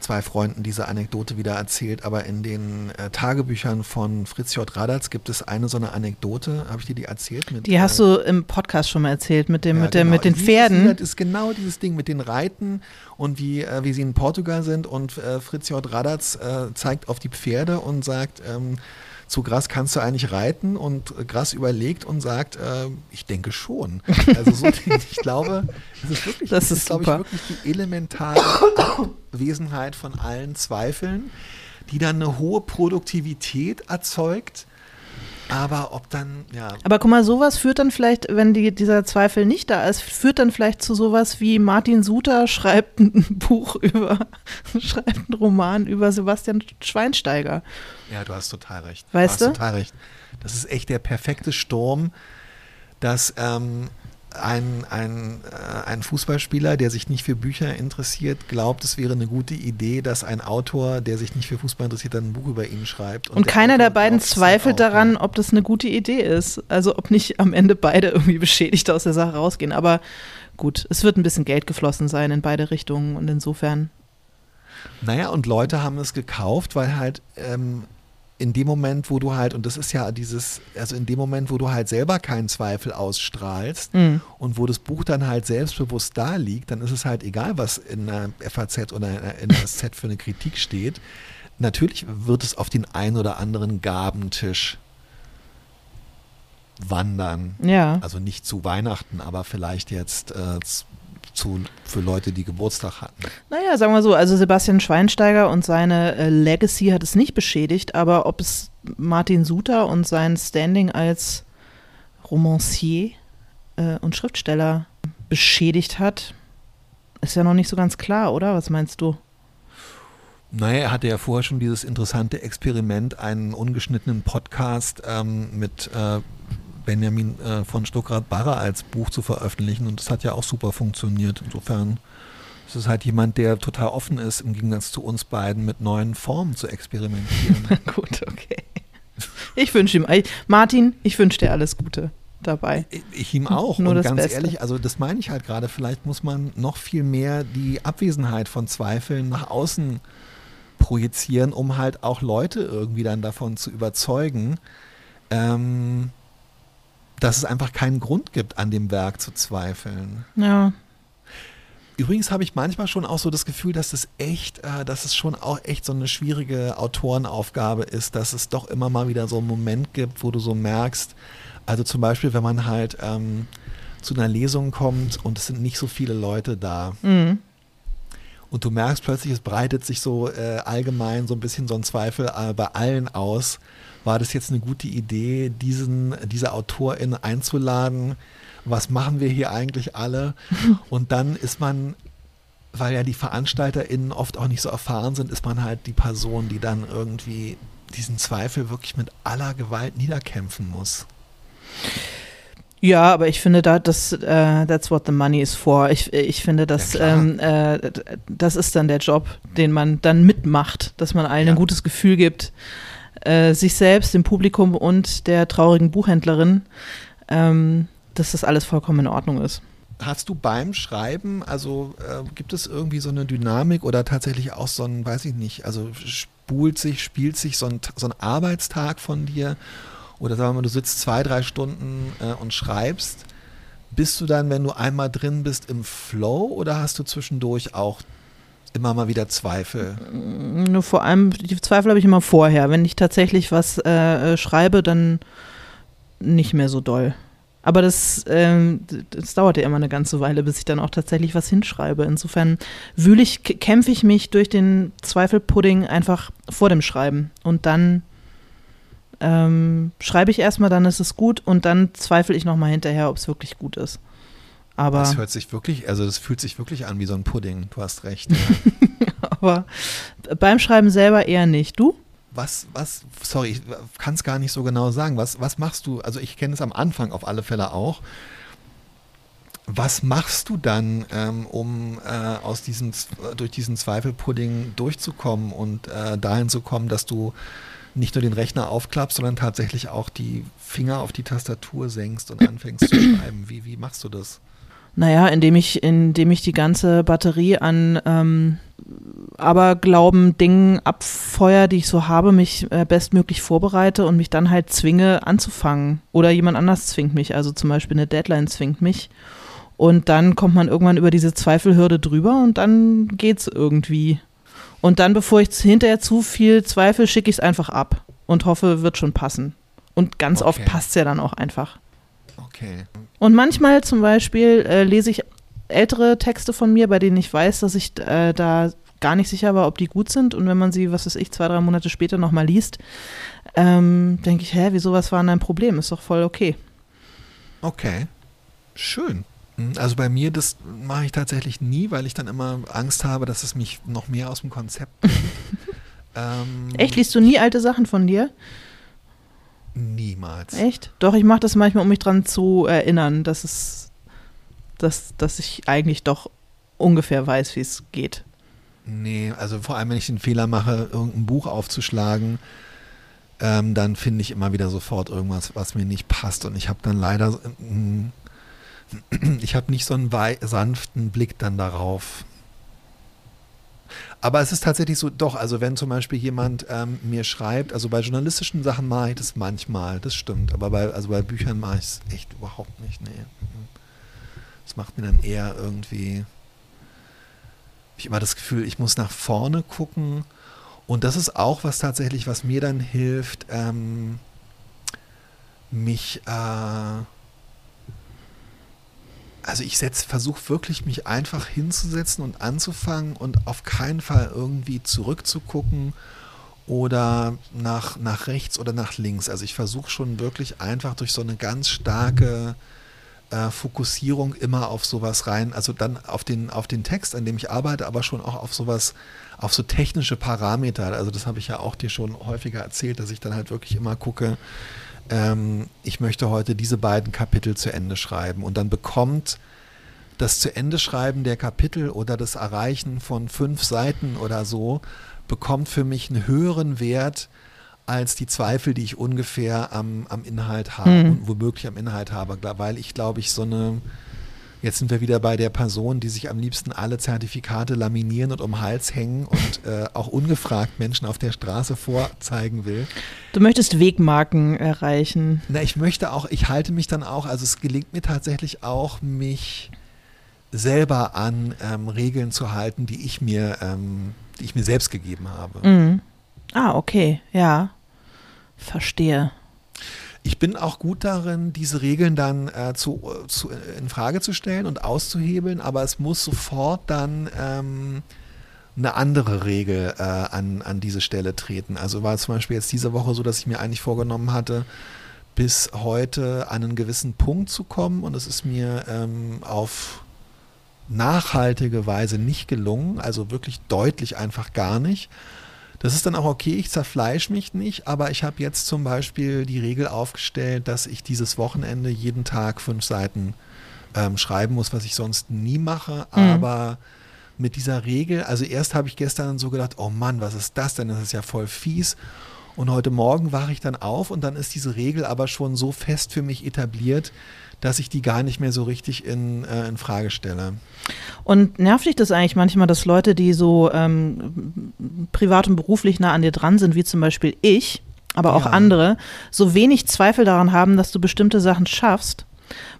zwei Freunden diese Anekdote wieder erzählt, aber in den äh, Tagebüchern von Fritz J. Radatz gibt es eine so eine Anekdote, habe ich dir die erzählt? Mit, die hast äh, du im Podcast schon mal erzählt, mit, dem, ja, mit, dem, genau. mit den Pferden. Das ist genau dieses Ding mit den Reiten und wie, äh, wie sie in Portugal sind und äh, Fritz J. Radatz äh, zeigt auf die Pferde und sagt, ähm, zu Gras kannst du eigentlich reiten und Gras überlegt und sagt, äh, ich denke schon. *laughs* Also so, ich glaube, das ist wirklich, das ist, ist glaube ich, wirklich die elementare Wesenheit von allen Zweifeln, die dann eine hohe Produktivität erzeugt. Aber ob dann, ja. Aber guck mal, sowas führt dann vielleicht, wenn die, dieser Zweifel nicht da ist, führt dann vielleicht zu sowas wie Martin Suter *laughs* schreibt ein Buch über, *laughs* schreibt einen Roman über Sebastian Schweinsteiger. Ja, du hast total recht. Weißt du? Hast total recht. Das ist echt der perfekte Sturm, dass ähm, ein, ein, äh, ein Fußballspieler, der sich nicht für Bücher interessiert, glaubt, es wäre eine gute Idee, dass ein Autor, der sich nicht für Fußball interessiert, dann ein Buch über ihn schreibt. Und, und der keiner Autor der beiden zweifelt daran, ob das eine gute Idee ist. Also ob nicht am Ende beide irgendwie beschädigt aus der Sache rausgehen. Aber gut, es wird ein bisschen Geld geflossen sein in beide Richtungen und insofern. Naja, und Leute haben es gekauft, weil halt ähm, in dem Moment, wo du halt, und das ist ja dieses, also in dem Moment, wo du halt selber keinen Zweifel ausstrahlst mhm. und wo das Buch dann halt selbstbewusst da liegt, dann ist es halt egal, was in der FAZ oder in der SZ *laughs* für eine Kritik steht. Natürlich wird es auf den einen oder anderen Gabentisch wandern. Ja. Also nicht zu Weihnachten, aber vielleicht jetzt äh, zu, für Leute, die Geburtstag hatten. Naja, sagen wir so, also Sebastian Schweinsteiger und seine äh, Legacy hat es nicht beschädigt, aber ob es Martin Suter und sein Standing als Romancier äh, und Schriftsteller beschädigt hat, ist ja noch nicht so ganz klar, oder? Was meinst du? Naja, er hatte ja vorher schon dieses interessante Experiment, einen ungeschnittenen Podcast ähm, mit äh, Benjamin äh, von Stuckrad-Barre als Buch zu veröffentlichen und das hat ja auch super funktioniert. Insofern ist es halt jemand, der total offen ist, im Gegensatz zu uns beiden mit neuen Formen zu experimentieren. *laughs* Gut, okay. Ich wünsche ihm, Martin, ich wünsche dir alles Gute dabei. Ich, ich ihm auch. Nur und das ganz Beste. ehrlich, also das meine ich halt gerade, vielleicht muss man noch viel mehr die Abwesenheit von Zweifeln nach außen projizieren, um halt auch Leute irgendwie dann davon zu überzeugen, ähm, dass es einfach keinen Grund gibt, an dem Werk zu zweifeln. Ja. Übrigens habe ich manchmal schon auch so das Gefühl, dass es echt, äh, dass es schon auch echt so eine schwierige Autorenaufgabe ist, dass es doch immer mal wieder so einen Moment gibt, wo du so merkst, also zum Beispiel, wenn man halt ähm, zu einer Lesung kommt und es sind nicht so viele Leute da. Mhm. Und du merkst plötzlich, es breitet sich so äh, allgemein so ein bisschen so ein Zweifel äh, bei allen aus war das jetzt eine gute Idee, diesen, diese Autorin einzuladen? Was machen wir hier eigentlich alle? *laughs* Und dann ist man, weil ja die VeranstalterInnen oft auch nicht so erfahren sind, ist man halt die Person, die dann irgendwie diesen Zweifel wirklich mit aller Gewalt niederkämpfen muss. Ja, aber ich finde da, das, uh, that's what the money is for. Ich, ich finde, dass, ja, ähm, äh, das ist dann der Job, den man dann mitmacht, dass man allen ja. ein gutes Gefühl gibt äh, sich selbst, dem Publikum und der traurigen Buchhändlerin, ähm, dass das alles vollkommen in Ordnung ist. Hast du beim Schreiben, also äh, gibt es irgendwie so eine Dynamik oder tatsächlich auch so ein, weiß ich nicht, also spult sich, spielt sich so ein, so ein Arbeitstag von dir oder sagen wir mal, du sitzt zwei, drei Stunden äh, und schreibst. Bist du dann, wenn du einmal drin bist, im Flow oder hast du zwischendurch auch immer mal wieder Zweifel? Nur vor allem, die Zweifel habe ich immer vorher. Wenn ich tatsächlich was äh, schreibe, dann nicht mehr so doll. Aber das, ähm, das dauert ja immer eine ganze Weile, bis ich dann auch tatsächlich was hinschreibe. Insofern wühle ich, kämpfe ich mich durch den Zweifelpudding einfach vor dem Schreiben. Und dann ähm, schreibe ich erstmal, dann ist es gut und dann zweifle ich nochmal hinterher, ob es wirklich gut ist. Aber das hört sich wirklich, also das fühlt sich wirklich an wie so ein Pudding. Du hast recht. *laughs* Aber beim Schreiben selber eher nicht. Du? Was, was, sorry, ich kann es gar nicht so genau sagen. Was, was machst du? Also ich kenne es am Anfang auf alle Fälle auch. Was machst du dann, ähm, um äh, aus diesem, durch diesen Zweifelpudding durchzukommen und äh, dahin zu kommen, dass du nicht nur den Rechner aufklappst, sondern tatsächlich auch die Finger auf die Tastatur senkst und anfängst zu schreiben? Wie, wie machst du das? Naja, indem ich, indem ich die ganze Batterie an ähm, Aberglauben, Dingen abfeuer, die ich so habe, mich äh, bestmöglich vorbereite und mich dann halt zwinge anzufangen. Oder jemand anders zwingt mich, also zum Beispiel eine Deadline zwingt mich. Und dann kommt man irgendwann über diese Zweifelhürde drüber und dann geht's irgendwie. Und dann, bevor ich hinterher zu viel zweifle, schicke ich es einfach ab und hoffe, wird schon passen. Und ganz okay. oft passt es ja dann auch einfach. Okay. Und manchmal zum Beispiel äh, lese ich ältere Texte von mir, bei denen ich weiß, dass ich äh, da gar nicht sicher war, ob die gut sind. Und wenn man sie, was weiß ich, zwei, drei Monate später nochmal liest, ähm, denke ich, hä, wieso, was war denn ein Problem? Ist doch voll okay. Okay. Schön. Hm, also bei mir, das mache ich tatsächlich nie, weil ich dann immer Angst habe, dass es mich noch mehr aus dem Konzept bringt. *laughs* ähm, Echt, liest du nie alte Sachen von dir? Niemals. Echt? Doch, ich mache das manchmal, um mich dran zu erinnern, dass es, dass, dass ich eigentlich doch ungefähr weiß, wie es geht. Nee, also vor allem, wenn ich den Fehler mache, irgendein Buch aufzuschlagen, ähm, dann finde ich immer wieder sofort irgendwas, was mir nicht passt. Und ich habe dann leider, äh, *clears throat* ich habe nicht so einen sanften Blick dann darauf. Aber es ist tatsächlich so, doch, also wenn zum Beispiel jemand ähm, mir schreibt, also bei journalistischen Sachen mache ich das manchmal, das stimmt, aber bei, also bei Büchern mache ich es echt überhaupt nicht, nee. Das macht mir dann eher irgendwie, ich immer das Gefühl, ich muss nach vorne gucken und das ist auch was tatsächlich, was mir dann hilft, ähm, mich, äh, also ich versuche wirklich, mich einfach hinzusetzen und anzufangen und auf keinen Fall irgendwie zurückzugucken oder nach, nach rechts oder nach links. Also ich versuche schon wirklich einfach durch so eine ganz starke äh, Fokussierung immer auf sowas rein, also dann auf den, auf den Text, an dem ich arbeite, aber schon auch auf sowas, auf so technische Parameter. Also das habe ich ja auch dir schon häufiger erzählt, dass ich dann halt wirklich immer gucke, ähm, ich möchte heute diese beiden Kapitel zu Ende schreiben. Und dann bekommt das zu Ende schreiben der Kapitel oder das Erreichen von fünf Seiten oder so, bekommt für mich einen höheren Wert als die Zweifel, die ich ungefähr am, am Inhalt habe mhm. und womöglich am Inhalt habe, weil ich glaube ich so eine Jetzt sind wir wieder bei der Person, die sich am liebsten alle Zertifikate laminieren und um den Hals hängen und äh, auch ungefragt Menschen auf der Straße vorzeigen will. Du möchtest Wegmarken erreichen. Na, ich möchte auch, ich halte mich dann auch, also es gelingt mir tatsächlich auch, mich selber an ähm, Regeln zu halten, die ich mir, ähm, die ich mir selbst gegeben habe. Mhm. Ah, okay, ja. Verstehe. Ich bin auch gut darin, diese Regeln dann äh, zu, zu, in Frage zu stellen und auszuhebeln, aber es muss sofort dann ähm, eine andere Regel äh, an, an diese Stelle treten. Also war zum Beispiel jetzt diese Woche so, dass ich mir eigentlich vorgenommen hatte, bis heute an einen gewissen Punkt zu kommen und es ist mir ähm, auf nachhaltige Weise nicht gelungen, also wirklich deutlich einfach gar nicht. Das ist dann auch okay, ich zerfleisch mich nicht, aber ich habe jetzt zum Beispiel die Regel aufgestellt, dass ich dieses Wochenende jeden Tag fünf Seiten ähm, schreiben muss, was ich sonst nie mache, mhm. aber mit dieser Regel, also erst habe ich gestern so gedacht, oh Mann, was ist das denn? Das ist ja voll fies. Und heute Morgen wache ich dann auf und dann ist diese Regel aber schon so fest für mich etabliert, dass ich die gar nicht mehr so richtig in, äh, in Frage stelle. Und nervt dich das eigentlich manchmal, dass Leute, die so ähm, privat und beruflich nah an dir dran sind, wie zum Beispiel ich, aber auch ja. andere, so wenig Zweifel daran haben, dass du bestimmte Sachen schaffst?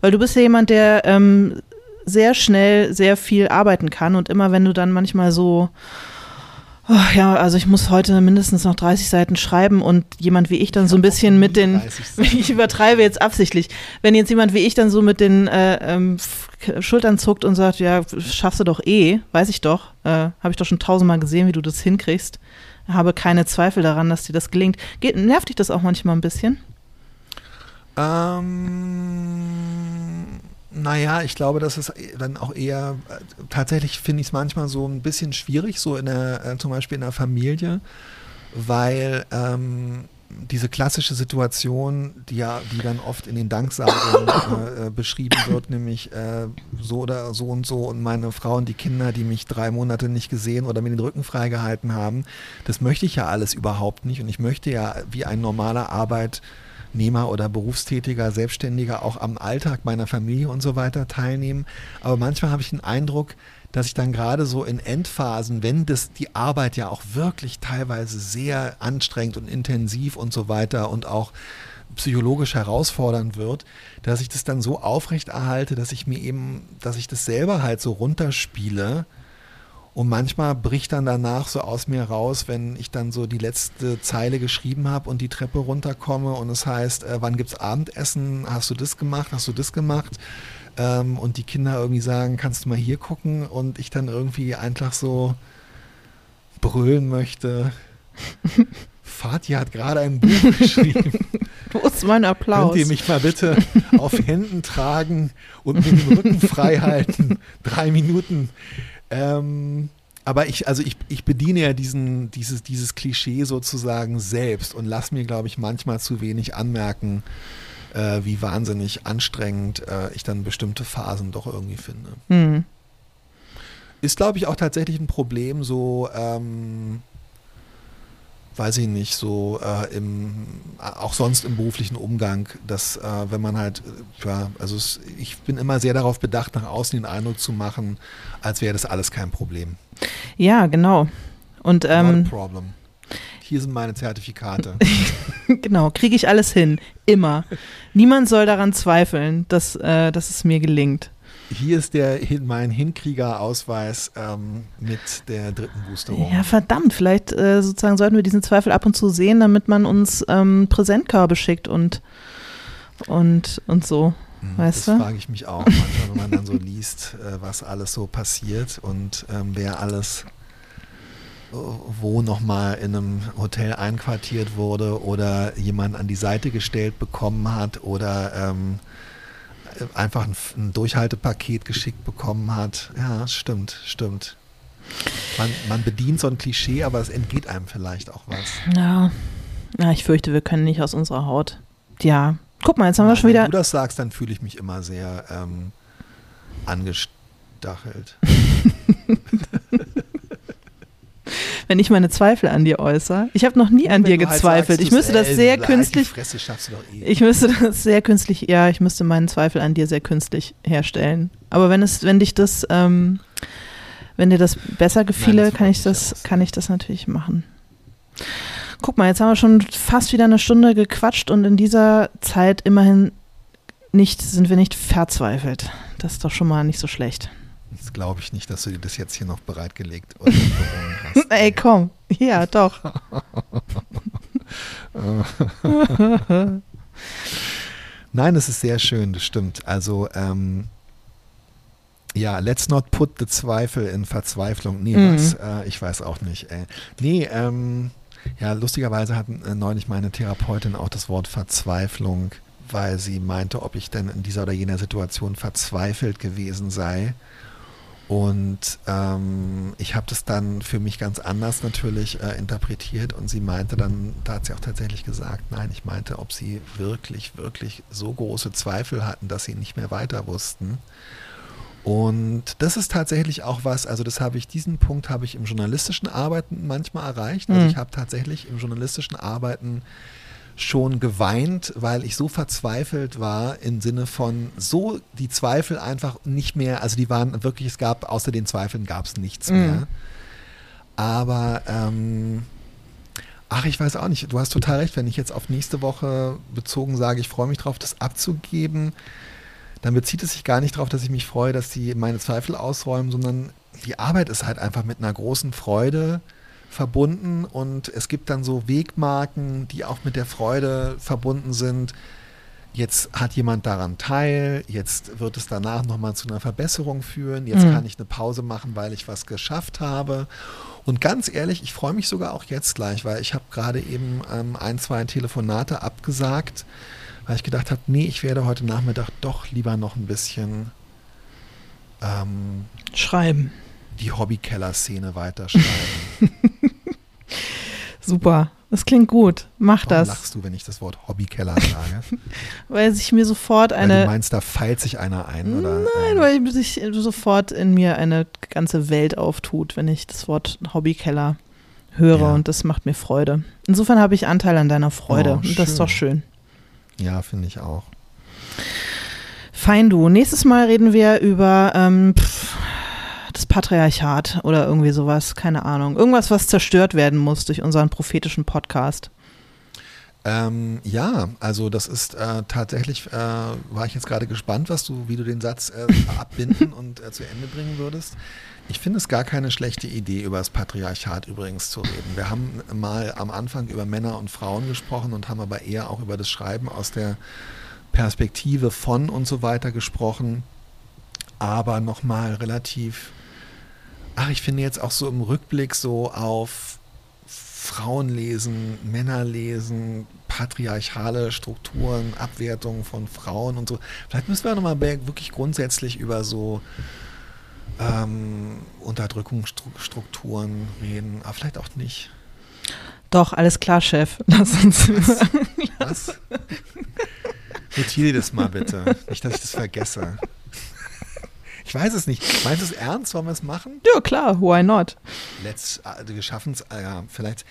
Weil du bist ja jemand, der ähm, sehr schnell sehr viel arbeiten kann und immer wenn du dann manchmal so Oh, ja, also ich muss heute mindestens noch 30 Seiten schreiben und jemand wie ich dann so ein bisschen mit den, *laughs* ich übertreibe jetzt absichtlich, wenn jetzt jemand wie ich dann so mit den äh, ähm, Schultern zuckt und sagt, ja, schaffst du doch eh, weiß ich doch, äh, habe ich doch schon tausendmal gesehen, wie du das hinkriegst, habe keine Zweifel daran, dass dir das gelingt. Geht, nervt dich das auch manchmal ein bisschen? Ähm naja, ich glaube, das ist dann auch eher, äh, tatsächlich finde ich es manchmal so ein bisschen schwierig, so in der, äh, zum Beispiel in der Familie, weil ähm, diese klassische Situation, die ja, die dann oft in den Danksagungen äh, äh, beschrieben wird, nämlich äh, so oder so und so und meine Frau und die Kinder, die mich drei Monate nicht gesehen oder mir den Rücken freigehalten haben, das möchte ich ja alles überhaupt nicht und ich möchte ja wie ein normaler Arbeitnehmer oder berufstätiger Selbstständiger auch am Alltag meiner Familie und so weiter teilnehmen. Aber manchmal habe ich den Eindruck, dass ich dann gerade so in Endphasen, wenn das die Arbeit ja auch wirklich teilweise sehr anstrengend und intensiv und so weiter und auch psychologisch herausfordernd wird, dass ich das dann so aufrechterhalte, dass ich mir eben, dass ich das selber halt so runterspiele. Und manchmal bricht dann danach so aus mir raus, wenn ich dann so die letzte Zeile geschrieben habe und die Treppe runterkomme und es heißt, äh, wann gibt's Abendessen? Hast du das gemacht? Hast du das gemacht? ähm, und die Kinder irgendwie sagen, kannst du mal hier gucken und ich dann irgendwie einfach so brüllen möchte. *laughs* Fatih hat gerade ein Buch geschrieben. *laughs* Wo ist mein Applaus? Könnt ihr mich mal bitte auf Händen tragen und mir den Rücken frei halten? Drei Minuten. Ähm, aber ich, also ich, ich bediene ja diesen, dieses, dieses Klischee sozusagen selbst und lasse mir, glaube ich, manchmal zu wenig anmerken, äh, wie wahnsinnig anstrengend äh, ich dann bestimmte Phasen doch irgendwie finde. Mhm. Ist, glaube ich, auch tatsächlich ein Problem, so, ähm, weiß ich nicht, so äh, im, auch sonst im beruflichen Umgang, dass äh, wenn man halt, äh, ja, also es, ich bin immer sehr darauf bedacht, nach außen den Eindruck zu machen, als wäre das alles kein Problem. Ja, genau. Und ähm, problem hier sind meine Zertifikate. *laughs* genau, kriege ich alles hin. Immer. Niemand soll daran zweifeln, dass, äh, dass es mir gelingt. Hier ist der, mein Hinkriegerausweis ähm, mit der dritten Boosterung. Ja, verdammt. Vielleicht äh, sozusagen sollten wir diesen Zweifel ab und zu sehen, damit man uns ähm, Präsentkörbe schickt und, und, und so. Hm, weißt das frage ich mich auch manchmal, wenn man dann so liest, äh, was alles so passiert und ähm, wer alles wo nochmal in einem Hotel einquartiert wurde oder jemand an die Seite gestellt bekommen hat oder ähm, einfach ein, ein, Durchhaltepaket geschickt bekommen hat. Ja, stimmt, stimmt. Man, man bedient so ein Klischee, aber es entgeht einem vielleicht auch was. Ja. ja, ich fürchte, wir können nicht aus unserer Haut. Ja, guck mal, jetzt haben wir schon wieder. Wenn du das sagst, dann fühle ich mich immer sehr ähm, angestachelt. *laughs* wenn ich meine Zweifel an dir äußere. Ich habe noch nie an dir halt gezweifelt. Sagst, ich müsste das sehr ey, künstlich. Eh. Ich müsste das sehr künstlich, ja, ich müsste meinen Zweifel an dir sehr künstlich herstellen. Aber wenn es, wenn dich das, ähm, wenn dir das besser gefiele, Nein, das kann ich das, aus. kann ich das natürlich machen. Guck mal, jetzt haben wir schon fast wieder eine Stunde gequatscht und in dieser Zeit immerhin nicht, sind wir nicht verzweifelt. Das ist doch schon mal nicht so schlecht. Das glaube ich nicht, dass du dir das jetzt hier noch bereitgelegt *laughs* hast. Ey, komm. Ja, doch. *laughs* Nein, das ist sehr schön, das stimmt. Also, ähm, ja, let's not put the Zweifel in Verzweiflung. Nee, mhm. was? Äh, ich weiß auch nicht. Ey. Nee, ähm, ja, lustigerweise hat äh, neulich meine Therapeutin auch das Wort Verzweiflung, weil sie meinte, ob ich denn in dieser oder jener Situation verzweifelt gewesen sei. Und ähm, ich habe das dann für mich ganz anders natürlich äh, interpretiert und sie meinte dann, da hat sie auch tatsächlich gesagt, nein, ich meinte, ob sie wirklich, wirklich so große Zweifel hatten, dass sie nicht mehr weiter wussten. Und das ist tatsächlich auch was, also das habe ich, diesen Punkt habe ich im journalistischen Arbeiten manchmal erreicht. Also mhm. ich habe tatsächlich im journalistischen Arbeiten schon geweint, weil ich so verzweifelt war im Sinne von so die Zweifel einfach nicht mehr, also die waren wirklich, es gab, außer den Zweifeln gab es nichts mhm. mehr. Aber ähm, ach, ich weiß auch nicht, du hast total recht, wenn ich jetzt auf nächste Woche bezogen sage, ich freue mich drauf, das abzugeben, dann bezieht es sich gar nicht darauf, dass ich mich freue, dass sie meine Zweifel ausräumen, sondern die Arbeit ist halt einfach mit einer großen Freude verbunden und es gibt dann so Wegmarken, die auch mit der Freude verbunden sind. Jetzt hat jemand daran teil, jetzt wird es danach nochmal zu einer Verbesserung führen, jetzt mhm. kann ich eine Pause machen, weil ich was geschafft habe. Und ganz ehrlich, ich freue mich sogar auch jetzt gleich, weil ich habe gerade eben ähm, ein, zwei Telefonate abgesagt, weil ich gedacht habe, nee, ich werde heute Nachmittag doch lieber noch ein bisschen ähm, schreiben die Hobbykeller-Szene weiterschreiben. *laughs* Super. Das klingt gut. Mach Warum das. lachst du, wenn ich das Wort Hobbykeller sage? *laughs* Weil sich mir sofort Weil du eine. meinst, da feilt sich einer ein? Oder, Nein, ähm, weil sich sofort in mir eine ganze Welt auftut, wenn ich das Wort Hobbykeller höre Ja. und das macht mir Freude. Insofern habe ich Anteil an deiner Freude Oh, und das ist doch schön. Ja, finde ich auch. Fein du. Nächstes Mal reden wir über ähm, pff, das Patriarchat oder irgendwie sowas, keine Ahnung. Irgendwas, was zerstört werden muss durch unseren prophetischen Podcast. Ähm, ja, also das ist äh, tatsächlich, äh, war ich jetzt gerade gespannt, was du, wie du den Satz äh, abbinden *laughs* und äh, zu Ende bringen würdest. Ich finde es gar keine schlechte Idee, über das Patriarchat übrigens zu reden. Wir haben mal am Anfang über Männer und Frauen gesprochen und haben aber eher auch über das Schreiben aus der Perspektive von und so weiter gesprochen. Aber nochmal relativ, ach, ich finde jetzt auch so im Rückblick so auf Frauen lesen, Männer lesen, patriarchale Strukturen, Abwertung von Frauen und so. Vielleicht müssen wir nochmal wirklich grundsätzlich über so ähm, Unterdrückungsstrukturen reden, aber vielleicht auch nicht. Doch, alles klar, Chef. *laughs* Lass uns über. Was? *laughs* Notiere das mal bitte. Nicht, dass ich das vergesse. Ich weiß es nicht. Meinst du es ernst? Wollen wir es machen? Ja, klar, why not? Let's, äh, wir schaffen es, äh, ja, vielleicht.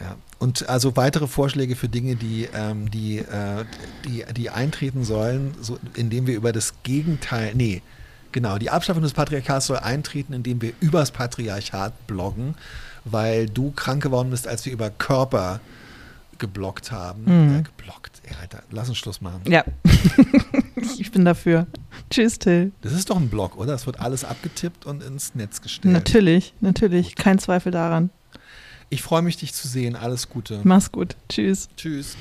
Ja. Und also weitere Vorschläge für Dinge, die, ähm, die, äh, die, die eintreten sollen, so, indem wir über das Gegenteil, nee, genau, die Abschaffung des Patriarchats soll eintreten, indem wir übers Patriarchat bloggen, weil du krank geworden bist, als wir über Körper geblockt haben. Mhm. Äh, geblockt, ey, Alter, lass uns Schluss machen. Ja. *laughs* ich bin dafür. Tschüss, Till. Das ist doch ein Blog, oder? Es wird alles abgetippt und ins Netz gestellt. Natürlich, natürlich. Kein Zweifel daran. Ich freue mich, dich zu sehen. Alles Gute. Mach's gut. Tschüss. Tschüss.